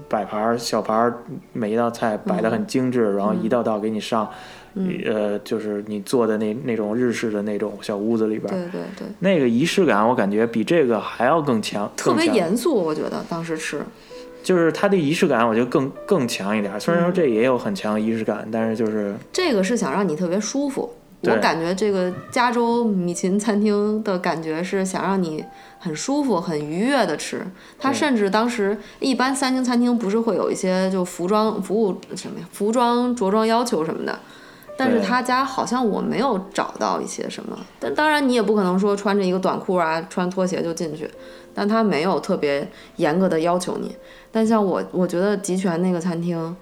摆盘儿小盘儿，每一道菜摆的很精致，然后一道道给你上，嗯，呃，就是你坐的那那种日式的那种小屋子里边儿，对对对，那个仪式感我感觉比这个还要更强，特别严肃，我觉得当时吃。就是它的仪式感，我觉得更更强一点。虽然说嗯这也有很强的仪式感，但是就是这个是想让你特别舒服。我感觉这个加州米其林餐厅的感觉是想让你很舒服、很愉悦的吃。它甚至当时一般三星餐厅不是会有一些就服装、服务什么呀、服装着装要求什么的，但是他家好像我没有找到一些什么。但当然你也不可能说穿着一个短裤啊、穿拖鞋就进去，但他没有特别严格的要求你。但像我，我觉得集权那个餐厅，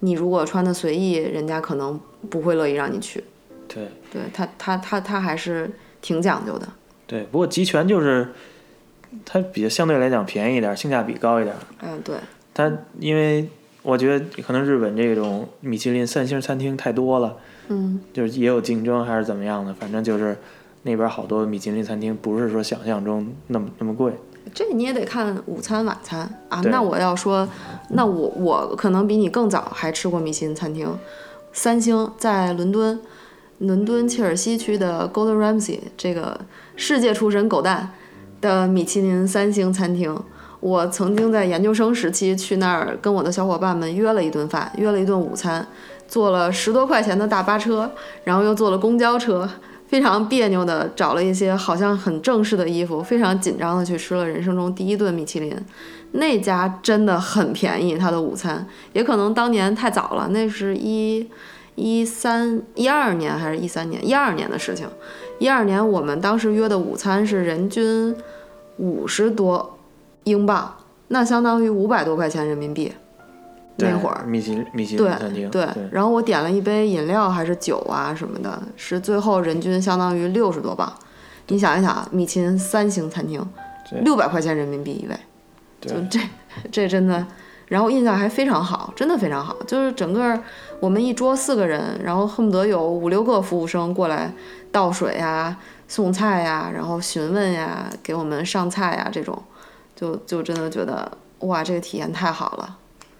你如果穿的随意，人家可能不会乐意让你去。对对他，他他他还是挺讲究的。对。不过集权就是它比较相对来讲便宜一点，性价比高一点。嗯，对，它因为我觉得可能日本这种米其林三星餐厅太多了，嗯，就是也有竞争还是怎么样的，反正就是那边好多米其林餐厅不是说想象中那么那么贵。这你也得看午餐晚餐啊。那我要说，那我我可能比你更早还吃过米其林餐厅，三星在伦敦，伦敦切尔西区的 Golden Ramsy 这个世界厨神狗蛋的米其林三星餐厅。我曾经在研究生时期去那儿跟我的小伙伴们约了一顿饭，约了一顿午餐，坐了十多块钱的大巴车，然后又坐了公交车，非常别扭的找了一些好像很正式的衣服，非常紧张的去吃了人生中第一顿米其林。那家真的很便宜，它的午餐也可能当年太早了，那是一一三一二年还是一三年？一二年的事情。一二年我们当时约的午餐是人均五十多英镑，那相当于五百多块钱人民币。那会儿米其米其对林餐厅，对，然后我点了一杯饮料还是酒啊什么的，是最后人均相当于六十多磅。你想一想啊，米其林三星餐厅，六百块钱人民币一位，就这这真的，然后印象还非常好，真的非常好。就是整个我们一桌四个人，然后恨不得有五六个服务生过来倒水呀、送菜呀、然后询问呀、给我们上菜呀这种，就就真的觉得哇，这个体验太好了。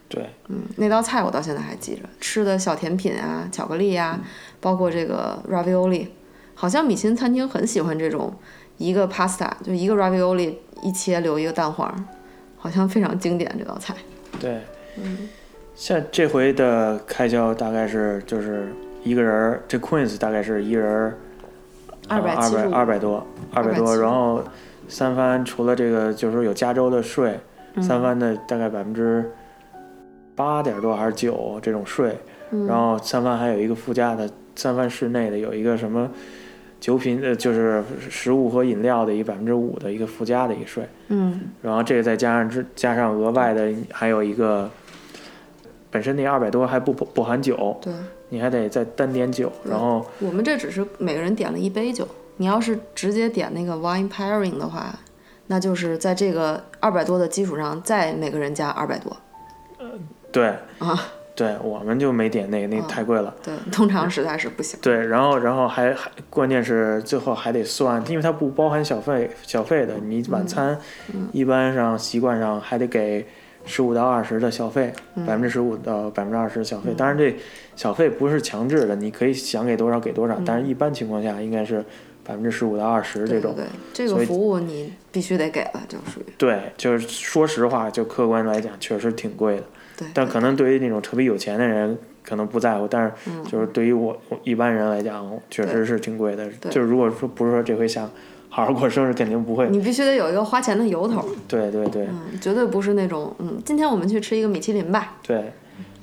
对嗯，那道菜我到现在还记着，吃的小甜品啊，巧克力啊，包括这个 ravioli，好像米其林餐厅很喜欢这种一个 pasta 就一个 ravioli 一切留一个蛋黄，好像非常经典这道菜。对，嗯，像这回的开销大概是就是一个人儿，这 Queens 大概是一人二百二百二百多，二百多，然后三番除了这个就是说有加州的税，嗯。三番的大概百分之八点多还是九这种税，嗯。然后三番还有一个附加的三番室内的有一个什么酒品呃就是食物和饮料的一百分之五的一个附加的一个税，嗯然后这个再加上之加上额外的还有一个本身那二百多还不不不含酒，对，你还得再单点酒，然后我们这只是每个人点了一杯酒，你要是直接点那个 wine pairing 的话，那就是在这个二百多的基础上再每个人加二百多。呃对啊，对，我们就没点那个，那个太贵了。对，通常实在是不行。对，然后然后还还关键是最后还得算，因为它不包含小费小费的，你晚餐嗯一般上习惯上还得给十五到二十的小费，嗯百分之十五到百分之二十的小费。当然这小费不是强制的，你可以想给多少给多少，但是一般情况下应该是百分之十五到二十这种。对这个服务你必须得给了，就属于对，就是说实话，就客观来讲，确实挺贵的。对。但可能对于那种特别有钱的人，可能不在乎，但是嗯就是对于我我一般人来讲，确实是挺贵的。就是如果说不是说这回想好好过生日，肯定不会。你必须得有一个花钱的由头，对对对嗯，绝对不是那种嗯，今天我们去吃一个米其林吧，对，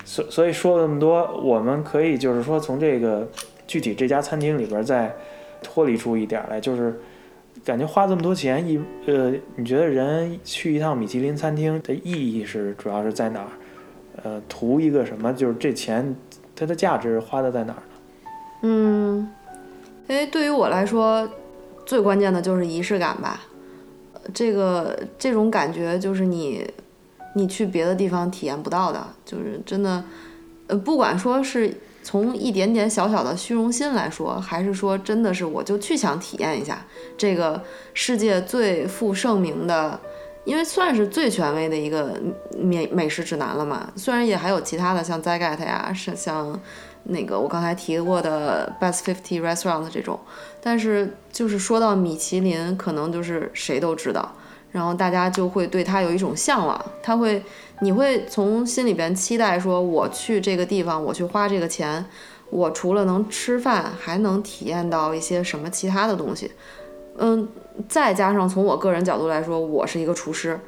所所以说了那么多，我们可以就是说从这个具体这家餐厅里边再脱离出一点来，就是感觉花这么多钱一呃，你觉得人去一趟米其林餐厅的意义是主要是在哪儿？呃，图一个什么？就是这钱它的价值花的在哪儿呢？嗯，因为对于我来说，最关键的就是仪式感吧。这个这种感觉就是你，你去别的地方体验不到的，就是真的，呃，不管说是从一点点小小的虚荣心来说，还是说真的是我就去想体验一下这个世界最负盛名的，因为算是最权威的一个美美食指南了嘛。虽然也还有其他的像 Zagat 呀，是像那个我刚才提过的 Best Fifty Restaurant 这种，但是就是说到米其林，可能就是谁都知道。然后大家就会对它有一种向往，他会，你会从心里边期待说，我去这个地方，我去花这个钱，我除了能吃饭，还能体验到一些什么其他的东西，嗯，再加上从我个人角度来说，我是一个厨师，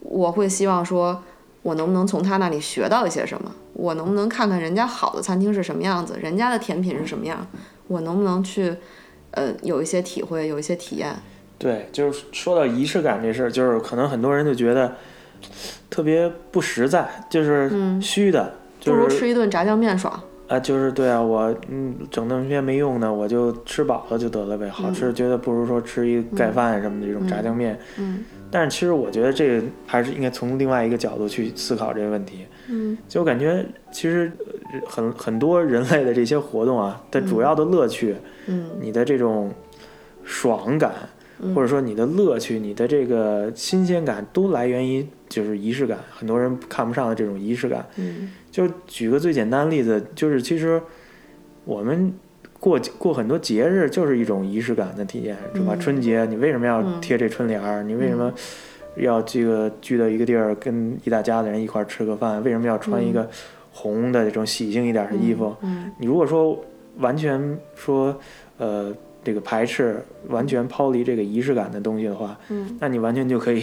我会希望说，我能不能从他那里学到一些什么，我能不能看看人家好的餐厅是什么样子，人家的甜品是什么样，我能不能去，呃，有一些体会，有一些体验。对，就是说到仪式感这事儿，就是可能很多人就觉得特别不实在，就是虚的，不如吃一顿炸酱面爽。啊，就是对啊，我嗯整那么些没用的，我就吃饱了就得了呗。好吃觉得不如说吃一盖饭什么的这种炸酱面。嗯。但是其实我觉得这个还是应该从另外一个角度去思考这个问题。嗯。就我感觉其实很很多人类的这些活动啊，的主要的乐趣，嗯，你的这种爽感。或者说你的乐趣、你的这个新鲜感都来源于就是仪式感，很多人看不上的这种仪式感。嗯，就举个最简单的例子，就是其实我们过过很多节日就是一种仪式感的体验，是吧？春节你为什么要贴这春联儿？你为什么要这个聚到一个地儿跟一大家子人一块儿吃个饭？为什么要穿一个红的这种喜庆一点的衣服？你如果说完全说呃。这个排斥完全抛离这个仪式感的东西的话，嗯，那你完全就可以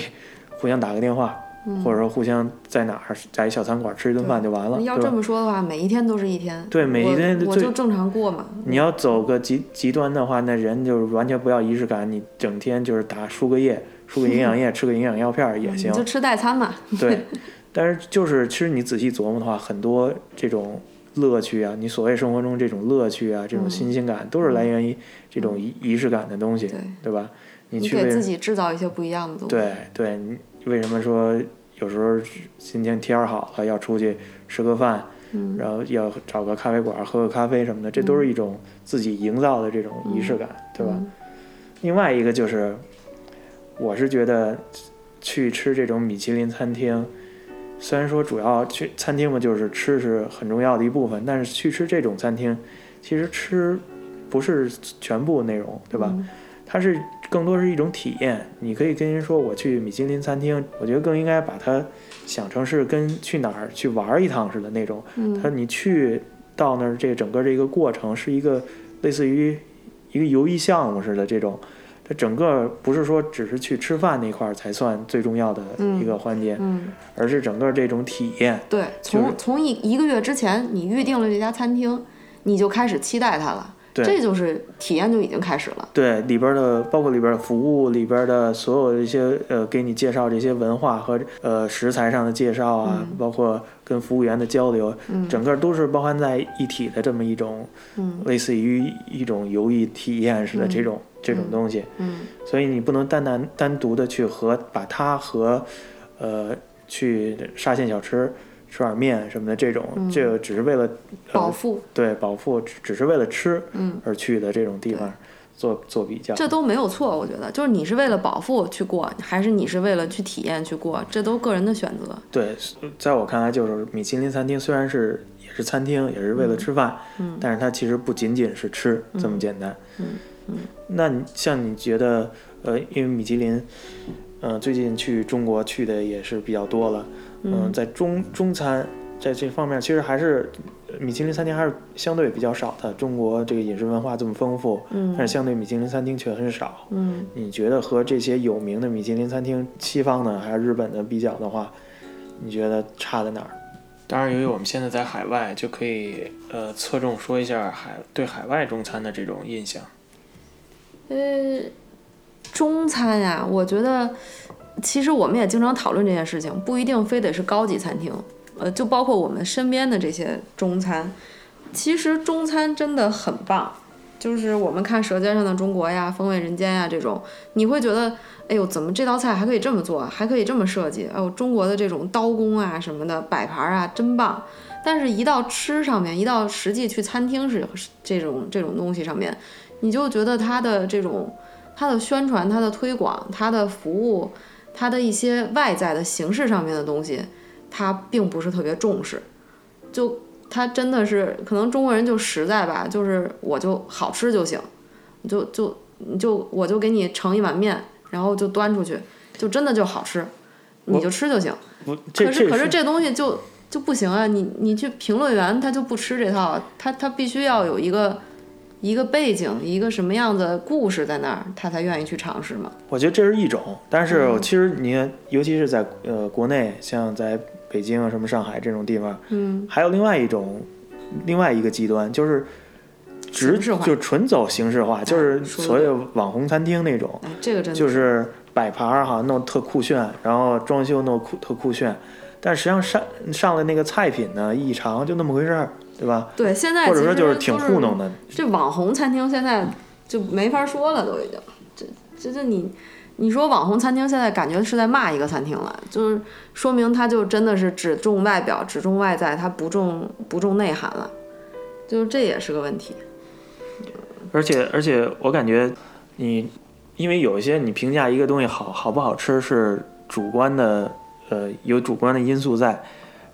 互相打个电话，或者说互相在哪儿在一小餐馆吃一顿饭就完了。要这么说的话，每一天都是一天。对，每一天我就正常过嘛。你要走个极极端的话，那人就是完全不要仪式感，你整天就是打输个液，输个营养液，(laughs) 吃个营养药片也行。就吃代餐嘛。对，(laughs) 但是就是其实你仔细琢磨的话，很多这种。乐趣啊，你所谓生活中这种乐趣啊，这种新鲜感，都是来源于这种仪仪式感的东西，对对吧？你去给自己制造一些不一样的东西。对对，你为什么说有时候今天天儿好了要出去吃个饭，然后要找个咖啡馆喝个咖啡什么的，这都是一种自己营造的这种仪式感，对吧？另外一个就是，我是觉得去吃这种米其林餐厅。虽然说主要去餐厅嘛，就是吃是很重要的一部分，但是去吃这种餐厅，其实吃不是全部内容，对吧？它是更多是一种体验。你可以跟人说我去米其林餐厅，我觉得更应该把它想成是跟去哪儿去玩一趟似的那种。它你去到那儿，这整个这个过程是一个类似于一个游艺项目似的这种。它整个不是说只是去吃饭那块儿才算最重要的一个环节，而是整个这种体验。对，从从一一个月之前你预定了这家餐厅，你就开始期待它了。这就是体验就已经开始了。对，里边的包括里边的服务，里边的所有的一些呃，给你介绍这些文化和呃食材上的介绍啊，包括跟服务员的交流，整个都是包含在一体的这么一种，类似于一种游艺体验似的这种这种东西。嗯，所以你不能单单单独的去和把它和，呃，去沙县小吃。吃碗面什么的，这种这个只是为了饱腹，对饱腹，只只是为了吃而去的这种地方，做做比较，这都没有错，我觉得，就是你是为了饱腹去过，还是你是为了去体验去过，这都个人的选择。对，在我看来，就是米其林餐厅虽然是也是餐厅，也是为了吃饭，嗯，但是它其实不仅仅是吃这么简单，嗯嗯。那你像你觉得，呃，因为米其林，嗯，最近去中国去的也是比较多了。嗯，在中中餐在这方面，其实还是米其林餐厅还是相对比较少的。中国这个饮食文化这么丰富，嗯，但是相对米其林餐厅却很少。嗯，你觉得和这些有名的米其林餐厅，西方的还是日本的比较的话，你觉得差在哪儿？当然，由于我们现在在海外，就可以呃侧重说一下海对海外中餐的这种印象。呃，中餐呀，我觉得。其实我们也经常讨论这件事情，不一定非得是高级餐厅，呃，就包括我们身边的这些中餐，其实中餐真的很棒，就是我们看《舌尖上的中国》呀、《风味人间》呀这种，你会觉得，哎呦，怎么这道菜还可以这么做，还可以这么设计？哎呦，中国的这种刀工啊什么的，摆盘啊真棒。但是，一到吃上面，一到实际去餐厅是这种这种东西上面，你就觉得它的这种它的宣传、它的推广、它的服务、它的一些外在的形式上面的东西，它并不是特别重视。就它真的是可能中国人就实在吧，就是我就好吃就行，就就就我就给你盛一碗面，然后就端出去，就真的就好吃，你就吃就行。可是可是这东西就就不行啊！你你去评论员他就不吃这套，他他必须要有一个一个背景，一个什么样的故事在那儿，他才愿意去尝试嘛。我觉得这是一种，但是嗯。其实你看，尤其是在呃国内，像在北京啊、什么上海这种地方，嗯，还有另外一种，另外一个极端就是直就纯走形式化，就是所谓网红餐厅那种，哎，这个真的就是摆盘儿哈弄特酷炫，然后装修弄酷特酷炫，但实际上上上来那个菜品呢异常就那么回事儿，对吧？对，现在或者说就是挺糊弄的，这网红餐厅现在就没法说了，都已经。这这这你你说网红餐厅现在感觉是在骂一个餐厅了，就是说明他就真的是只重外表、只重外在，他不重不重内涵了，就是这也是个问题。而且而且我感觉你，因为有一些你评价一个东西好好不好吃是主观的，呃，有主观的因素在，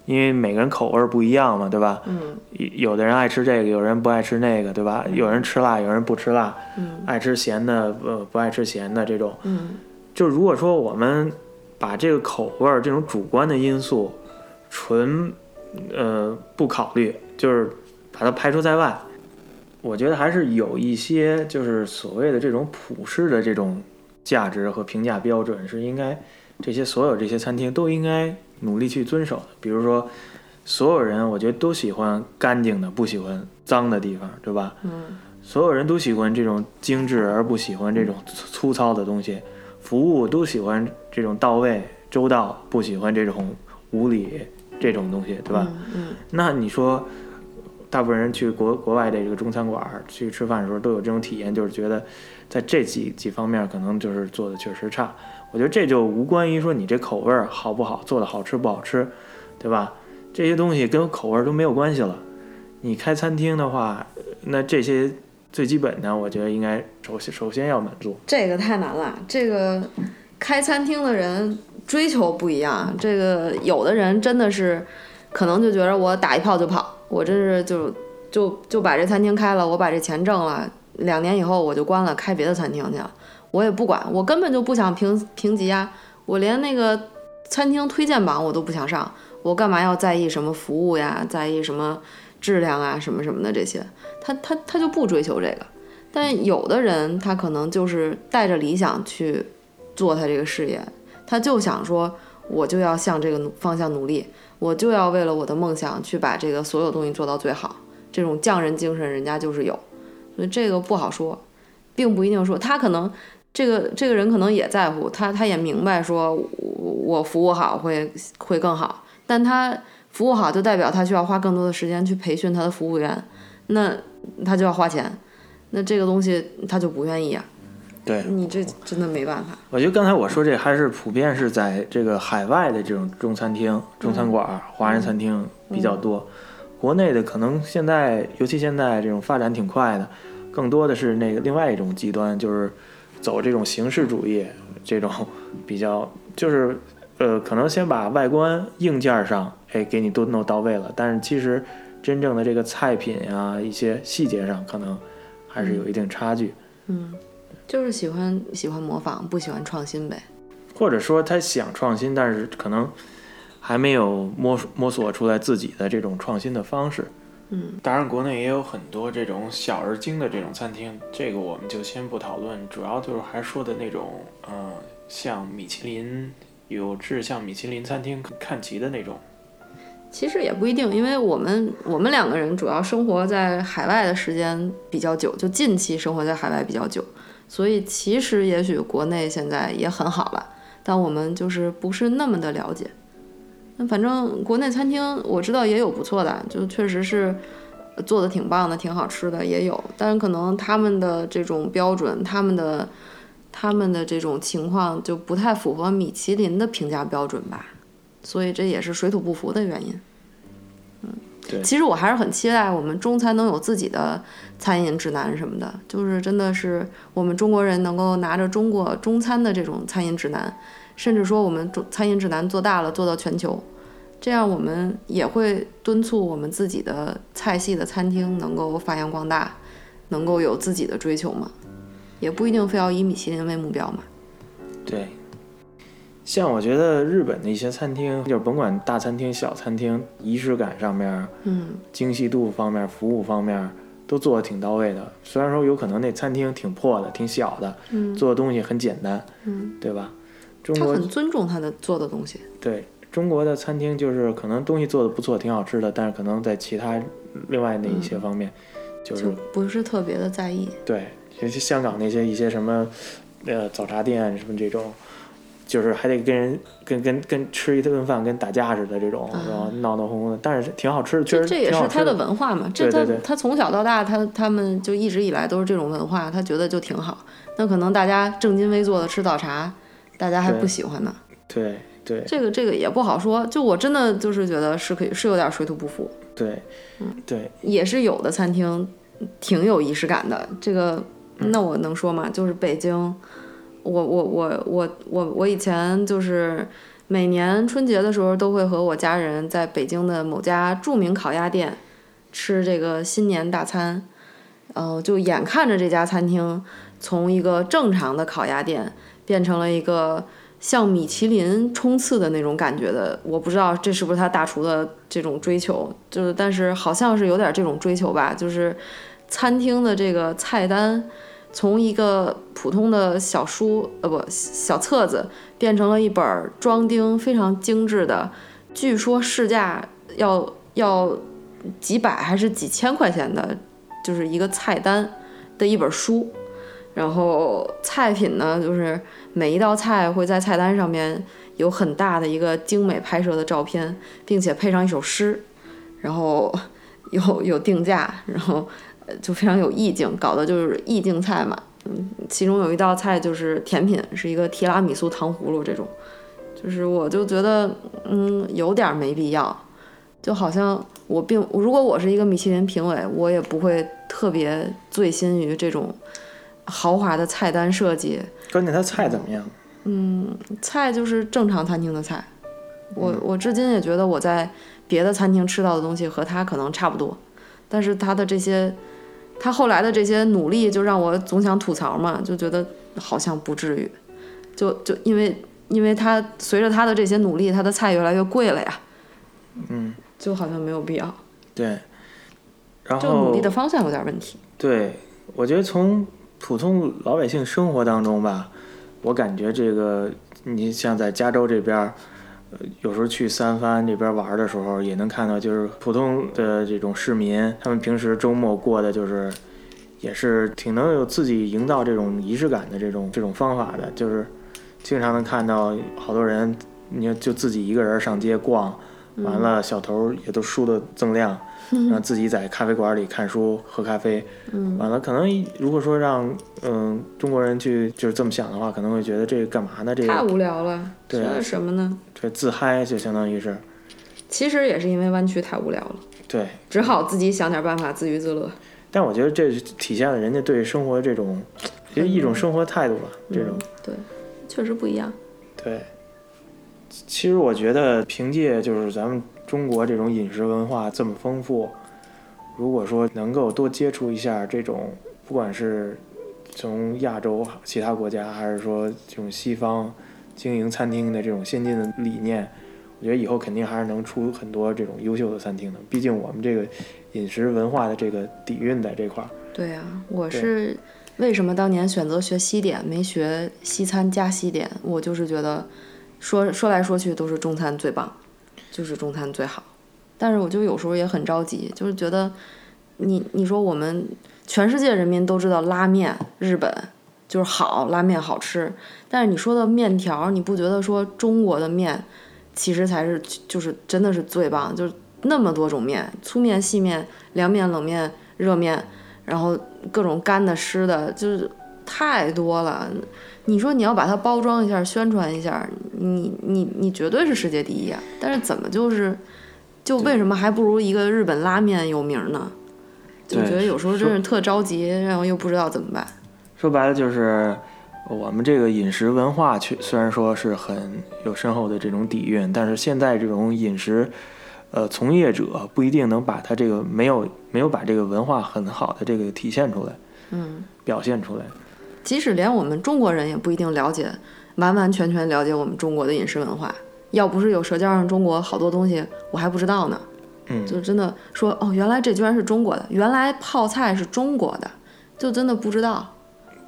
因为每个人口味不一样嘛，对吧？嗯有有的人爱吃这个，有人不爱吃那个，对吧？有人吃辣，有人不吃辣，嗯爱吃咸的，呃，不爱吃咸的这种。嗯就如果说我们把这个口味儿这种主观的因素纯呃不考虑，就是把它排除在外，我觉得还是有一些就是所谓的这种普世的这种价值和评价标准是应该这些所有这些餐厅都应该努力去遵守的。比如说，所有人我觉得都喜欢干净的，不喜欢脏的地方，对吧？嗯所有人都喜欢这种精致，而不喜欢这种粗粗糙的东西。服务都喜欢这种到位、周到，不喜欢这种无理这种东西，对吧？嗯那你说，大部分人去国国外的这个中餐馆儿去吃饭的时候都有这种体验，就是觉得在这几几方面可能就是做的确实差。我觉得这就无关于说你这口味儿好不好，做的好吃不好吃，对吧？这些东西跟口味儿都没有关系了。你开餐厅的话，那这些最基本的，我觉得应该首先首先要满足。这个太难了。这个开餐厅的人追求不一样，这个有的人真的是可能就觉得我打一炮就跑，我真是就就就把这餐厅开了，我把这钱挣了，两年以后我就关了，开别的餐厅去了，我也不管，我根本就不想评评级啊，我连那个餐厅推荐榜我都不想上，我干嘛要在意什么服务呀，在意什么质量啊，什么什么的这些，他他他就不追求这个。但有的人他可能就是带着理想去做他这个事业，他就想说，我就要向这个方向努力，我就要为了我的梦想去把这个所有东西做到最好。这种匠人精神，人家就是有，所以这个不好说，并不一定说他可能这个这个人可能也在乎他，他也明白说我我服务好会会更好，但他服务好就代表他需要花更多的时间去培训他的服务员，那他就要花钱。那这个东西他就不愿意啊，对，你这真的没办法。我觉得刚才我说这还是普遍是在这个海外的这种中餐厅、中餐馆儿、华人餐厅比较多。国内的可能现在，尤其现在这种发展挺快的，更多的是那个另外一种极端，就是走这种形式主义，这种 (laughs) 比较就是呃，可能先把外观硬件上哎给你都弄到位了，但是其实真正的这个菜品呀、一些细节上可能还是有一定差距。嗯，就是喜欢喜欢模仿，不喜欢创新呗。或者说他想创新，但是可能还没有摸摸索出来自己的这种创新的方式。嗯，当然，国内也有很多这种小而精的这种餐厅，这个我们就先不讨论，主要就是还说的那种，呃，像米其林有志向米其林餐厅看齐的那种。其实也不一定，因为我们我们两个人主要生活在海外的时间比较久，就近期生活在海外比较久，所以其实也许国内现在也很好了，但我们就是不是那么的了解。那反正国内餐厅我知道也有不错的，就确实是，做的挺棒的，挺好吃的也有，但是可能他们的这种标准，他们的他们的这种情况就不太符合米其林的评价标准吧，所以这也是水土不服的原因。嗯，对其实我还是很期待我们中餐能有自己的餐饮指南什么的，就是真的是我们中国人能够拿着中国中餐的这种餐饮指南，甚至说我们中餐饮指南做大了，做到全球。这样我们也会敦促我们自己的菜系的餐厅能够发扬光大，能够有自己的追求嘛，也不一定非要以米其林为目标嘛。对，像我觉得日本的一些餐厅，就是甭管大餐厅、小餐厅，仪式感上面、嗯，精细度方面、服务方面都做的挺到位的。虽然说有可能那餐厅挺破的、挺小的，嗯做的东西很简单，嗯，对吧？中国他很尊重他的做的东西。对中国的餐厅就是可能东西做的不错，挺好吃的，但是可能在其他另外那一些方面，就是就不是特别的在意。对，尤其香港那些一些什么，呃，早茶店什么这种，就是还得跟人跟跟跟吃一顿饭跟打架似的这种，然后闹闹哄哄的，但是挺好吃的，确实这这也是他的。文化嘛，这他他从小到大，他他们就一直以来都是这种文化，他觉得就挺好。那可能大家正襟危坐的吃早茶，大家还不喜欢呢。对对这个这个也不好说，就我真的就是觉得是可以是有点水土不服，对嗯对，也是有的餐厅挺有仪式感的。这个那我能说吗？就是北京，我我我我我我以前就是每年春节的时候都会和我家人在北京的某家著名烤鸭店吃这个新年大餐，呃，就眼看着这家餐厅从一个正常的烤鸭店变成了一个像米其林冲刺的那种感觉的，我不知道这是不是他大厨的这种追求，就是但是好像是有点这种追求吧，就是餐厅的这个菜单从一个普通的小书呃不小册子变成了一本装订非常精致的，据说市价要要几百还是几千块钱的，就是一个菜单的一本书。然后菜品呢，就是每一道菜会在菜单上面有很大的一个精美拍摄的照片，并且配上一首诗，然后 (laughs) 有有定价，然后就非常有意境，搞的就是意境菜嘛。嗯，其中有一道菜就是甜品，是一个提拉米苏糖葫芦这种，就是我就觉得嗯有点没必要，就好像我并如果我是一个米其林评委，我也不会特别醉心于这种豪华的菜单设计。关键它菜怎么样？嗯，菜就是正常餐厅的菜，我我至今也觉得我在别的餐厅吃到的东西和它可能差不多，但是他的这些，他后来的这些努力就让我总想吐槽嘛，就觉得好像不至于，就就因为因为他随着他的这些努力，他的菜越来越贵了呀，嗯，就好像没有必要，对。然就努力的方向有点问题。对，我觉得从普通老百姓生活当中吧，我感觉这个，你像在加州这边，呃，有时候去三藩这边玩的时候，也能看到，就是普通的这种市民，他们平时周末过的就是，也是挺能有自己营造这种仪式感的这种这种方法的，就是经常能看到好多人，你就自己一个人上街逛，完了小头也都梳的锃亮。然后自己在咖啡馆里看书、喝咖啡，嗯完了，可能如果说让嗯中国人去就是这么想的话，可能会觉得这个干嘛呢？这个太无聊了，对啊这什么呢？这自嗨就相当于是其实也是因为湾区太无聊了，对，只好自己想点办法自娱自乐。但我觉得这体现了人家对生活这种，其实一种生活态度吧，这种嗯对，确实不一样。对。其实我觉得凭借就是咱们中国这种饮食文化这么丰富，如果说能够多接触一下这种，不管是从亚洲其他国家，还是说这种西方经营餐厅的这种先进的理念，我觉得以后肯定还是能出很多这种优秀的餐厅的。毕竟我们这个饮食文化的这个底蕴在这块儿。对呀、我是为什么当年选择学西点，没学西餐加西点？我就是觉得说说来说去都是中餐最棒，就是中餐最好。但是我就有时候也很着急，就是觉得你你说我们全世界人民都知道拉面，日本就是好，拉面好吃。但是你说的面条，你不觉得说中国的面其实才是就是真的是最棒？就是那么多种面，粗面、细面、凉面、冷面、热面，然后各种干的、湿的，就是太多了。你说你要把它包装一下、宣传一下，你你你绝对是世界第一啊！但是怎么就是，就为什么还不如一个日本拉面有名呢？就觉得有时候真是特着急，然后又不知道怎么办。说白了就是，我们这个饮食文化却虽然说是很有深厚的这种底蕴，但是现在这种饮食，呃，从业者不一定能把它这个没有没有把这个文化很好的这个体现出来，嗯，表现出来。即使连我们中国人也不一定了解，完完全全了解我们中国的饮食文化。要不是有《舌尖上中国》，好多东西我还不知道呢。嗯，就真的说哦，原来这居然是中国的，原来泡菜是中国的，就真的不知道。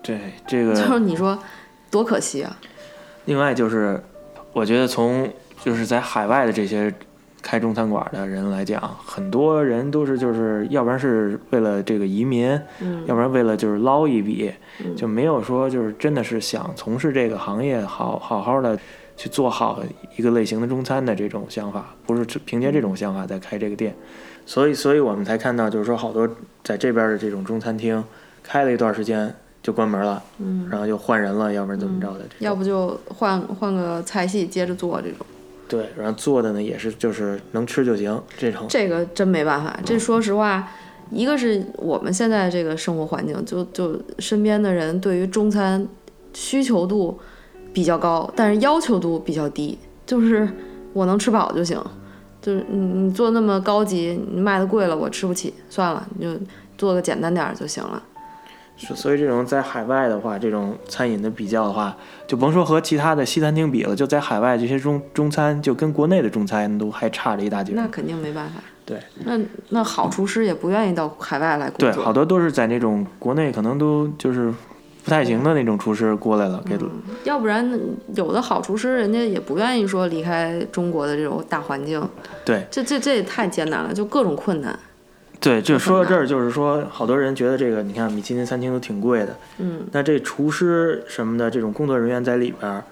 对这个。(laughs) 就是你说多可惜啊！另外就是，我觉得从就是在海外的这些开中餐馆的人来讲，很多人都是就是要不然是为了这个移民，嗯。要不然为了就是捞一笔，嗯。就没有说就是真的是想从事这个行业好好好的去做好一个类型的中餐的这种想法，不是凭借这种想法在开这个店，所以所以我们才看到就是说好多在这边的这种中餐厅开了一段时间就关门了，嗯，然后又换人了，要不然怎么着的，这要不就换换个菜系接着做这种。对，然后做的呢也是就是能吃就行这种，这个真没办法，这说实话，一个是我们现在这个生活环境，就就身边的人对于中餐需求度比较高，但是要求度比较低，就是我能吃饱就行，就是你你做那么高级，你卖的贵了我吃不起，算了，你就做个简单点儿就行了。所所以这种在海外的话，这种餐饮的比较的话，就甭说和其他的西餐厅比了，就在海外这些中中餐就跟国内的中餐都还差着一大截。那肯定没办法。对，那那好厨师也不愿意到海外来工对，好多都是在那种国内可能都就是不太行的那种厨师过来了，给要不然有的好厨师人家也不愿意说离开中国的这种大环境。对这这这也太艰难了，就各种困难。对，就说到这儿，就是说好多人觉得这个，你看米其林餐厅都挺贵的，嗯，那这厨师什么的这种工作人员在里边儿，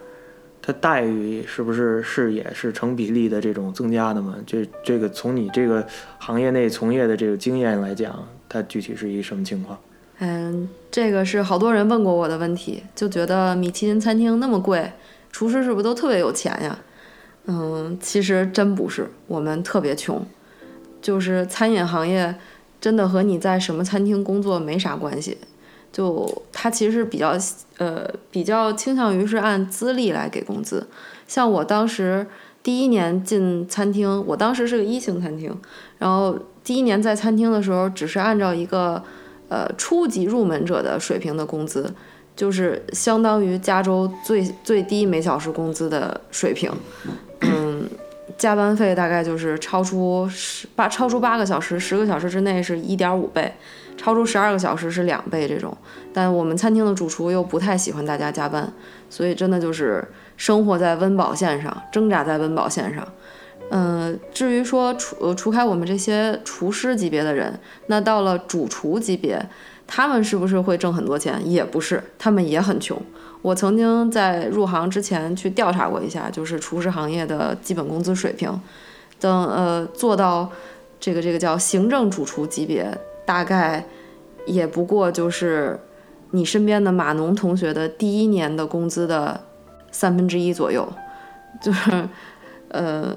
他待遇是不是是也是成比例的这种增加的嘛？这这个从你这个行业内从业的这个经验来讲，它具体是一什么情况？嗯，这个是好多人问过我的问题，就觉得米其林餐厅那么贵，厨师是不是都特别有钱呀？嗯，其实真不是，我们特别穷，就是餐饮行业真的和你在什么餐厅工作没啥关系，就它其实比较呃比较倾向于是按资历来给工资，像我当时第一年进餐厅，我当时是个一星餐厅，然后第一年在餐厅的时候，只是按照一个呃初级入门者的水平的工资，就是相当于加州最最低每小时工资的水平。嗯，加班费大概就是超出十八超出八个小时，十个小时之内是一点五倍，超出十二个小时是两倍这种。但我们餐厅的主厨又不太喜欢大家加班，所以真的就是生活在温饱线上，挣扎在温饱线上。嗯，至于说除呃除开我们这些厨师级别的人，那到了主厨级别，他们是不是会挣很多钱？也不是，他们也很穷。我曾经在入行之前去调查过一下，就是厨师行业的基本工资水平，等呃做到这个这个叫行政主厨级别，大概也不过就是你身边的码农同学的第一年的工资的三分之一左右，就是呃，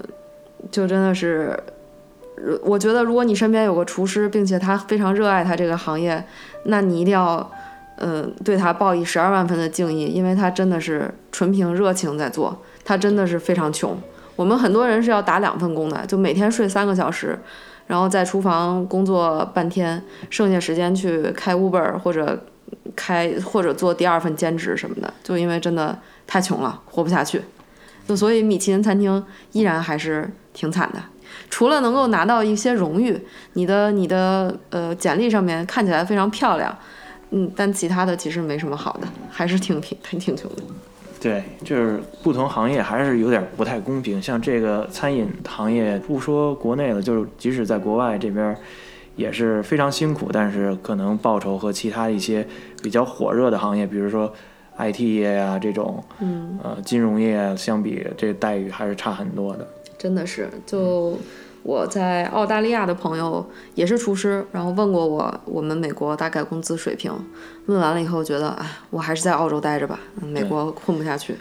就真的是。我觉得，如果你身边有个厨师，并且他非常热爱他这个行业，那你一定要，嗯、对他报以十二万分的敬意，因为他真的是纯凭热情在做，他真的是非常穷。我们很多人是要打两份工的，就每天睡三个小时，然后在厨房工作半天，剩下时间去开 Uber 或者开或者做第二份兼职什么的，就因为真的太穷了，活不下去。就所以米其林餐厅依然还是挺惨的。除了能够拿到一些荣誉，你的你的呃简历上面看起来非常漂亮，嗯，但其他的其实没什么好的，还是挺挺挺挺穷的。对，就是不同行业还是有点不太公平。像这个餐饮行业，不说国内了，就是即使在国外这边，也是非常辛苦，但是可能报酬和其他一些比较火热的行业，比如说 IT 业呀、这种，嗯，呃，金融业啊相比，这待遇还是差很多的。真的是，就我在澳大利亚的朋友也是厨师，然后问过我我们美国大概工资水平，问完了以后觉得，哎，我还是在澳洲待着吧，美国混不下去。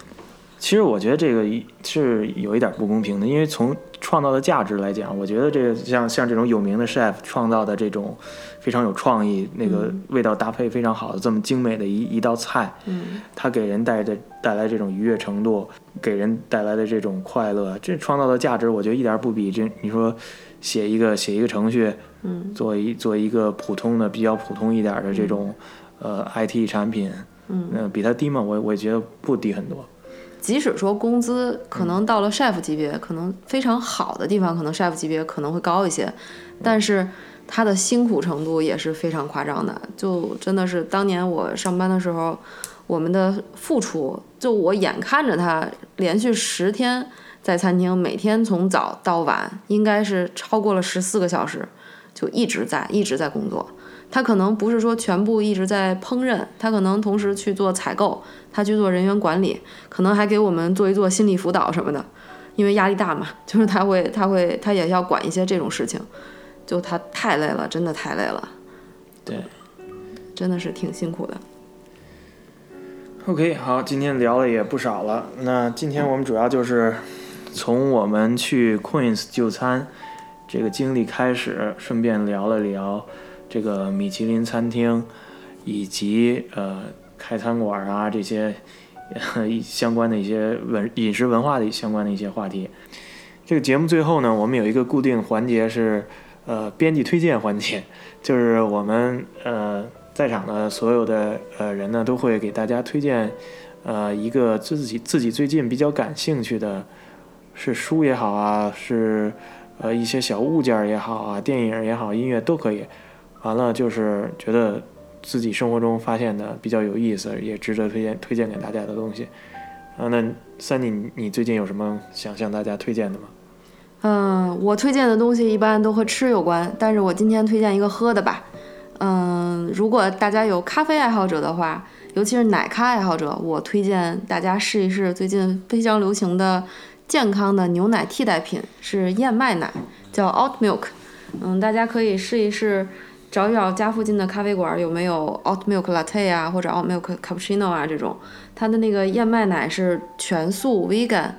其实我觉得这个是有一点不公平的，因为从创造的价值来讲，我觉得这个像像这种有名的 chef 创造的这种非常有创意、那个味道搭配非常好的这么精美的一一道菜，嗯，它给人带的带来这种愉悦程度，给人带来的这种快乐，这创造的价值，我觉得一点不比这你说写一个写一个程序，嗯，做一做一个普通的比较普通一点的这种呃 IT 产品，嗯，呃比它低吗？我我觉得不低很多。即使说工资可能到了 chef 级别，可能非常好的地方，可能 chef 级别可能会高一些，但是他的辛苦程度也是非常夸张的。就真的是当年我上班的时候，我们的付出，就我眼看着他连续十天在餐厅，每天从早到晚，应该是超过了十四个小时，就一直在一直在工作。他可能不是说全部一直在烹饪，他可能同时去做采购，他去做人员管理，可能还给我们做一做心理辅导什么的，因为压力大嘛，(laughs) 就是他会他会他也要管一些这种事情，就他太累了，真的太累了，对，真的是挺辛苦的。OK，好，今天聊的也不少了。那今天我们主要就是从我们去 Queens 就餐这个经历开始，顺便聊了聊这个米其林餐厅以及呃开餐馆啊这些呃 (laughs) 一相关的一些文饮食文化的相关的一些话题。这个节目最后呢，我们有一个固定环节是呃编辑推荐环节，(laughs) 就是我们呃。在场的所有的呃人呢，都会给大家推荐，呃，一个自己自己最近比较感兴趣的，是书也好啊，是呃一些小物件也好啊，电影也好，音乐都可以。完了就是觉得自己生活中发现的比较有意思，也值得推荐推荐给大家的东西。啊，那三弟，你最近有什么想向大家推荐的吗？嗯，我推荐的东西一般都和吃有关，但是我今天推荐一个喝的吧。嗯，如果大家有咖啡爱好者的话，尤其是奶咖爱好者，我推荐大家试一试最近非常流行的健康的牛奶替代品，是燕麦奶，叫 Alt Milk。嗯，大家可以试一试，找一找家附近的咖啡馆有没有 oat Milk Latte 啊，或者 oat Milk Cappuccino 啊这种。它的那个燕麦奶是全素 Vegan，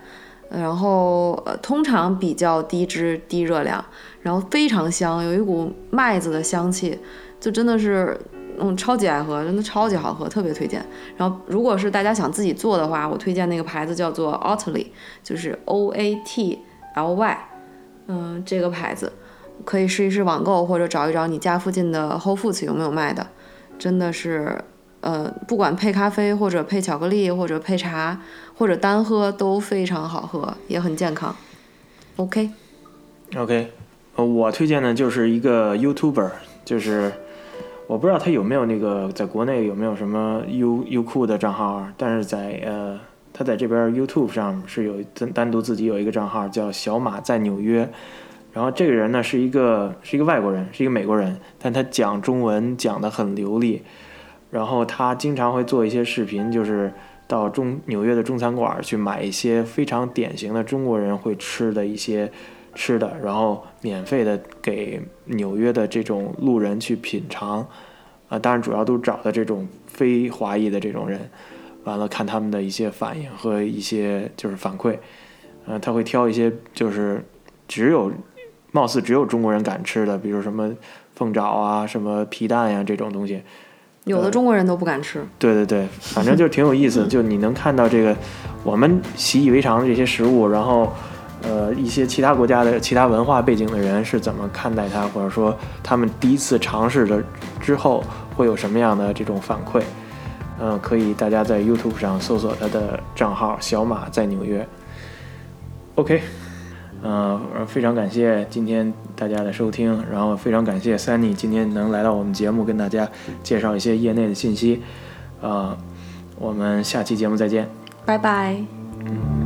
然后呃通常比较低脂低热量，然后非常香，有一股麦子的香气。就真的是，嗯，超级爱喝，真的超级好喝，特别推荐。然后，如果是大家想自己做的话，我推荐那个牌子叫做 Oatly，就是 O A T L Y，嗯，这个牌子可以试一试网购，或者找一找你家附近的 Whole Foods 有没有卖的。真的是，呃，不管配咖啡或者配巧克力或者配茶或者单喝都非常好喝，也很健康。OK。OK，呃，我推荐的就是一个 YouTuber，就是。我不知道他有没有那个在国内有没有什么优优酷的账号，但是在呃他在这边 YouTube 上是有单单独自己有一个账号叫小马在纽约，然后这个人呢是一个是一个外国人，是一个美国人，但他讲中文讲得很流利，然后他经常会做一些视频，就是到中纽约的中餐馆去买一些非常典型的中国人会吃的一些。吃的，然后免费的给纽约的这种路人去品尝，啊，当然主要都找的这种非华裔的这种人，完了看他们的一些反应和一些就是反馈，呃，他会挑一些就是只有貌似只有中国人敢吃的，比如什么凤爪啊、什么皮蛋呀、这种东西，有的中国人都不敢吃。对对对，反正就挺有意思，(laughs) 就你能看到这个我们习以为常的这些食物，然后。呃，一些其他国家的其他文化背景的人是怎么看待它，或者说他们第一次尝试了之后会有什么样的这种反馈？嗯、呃，可以大家在 YouTube 上搜索他的账号“小马在纽约”。OK，嗯、呃，非常感谢今天大家的收听，然后非常感谢 Sunny 今天能来到我们节目，跟大家介绍一些业内的信息。啊、呃，我们下期节目再见，拜拜。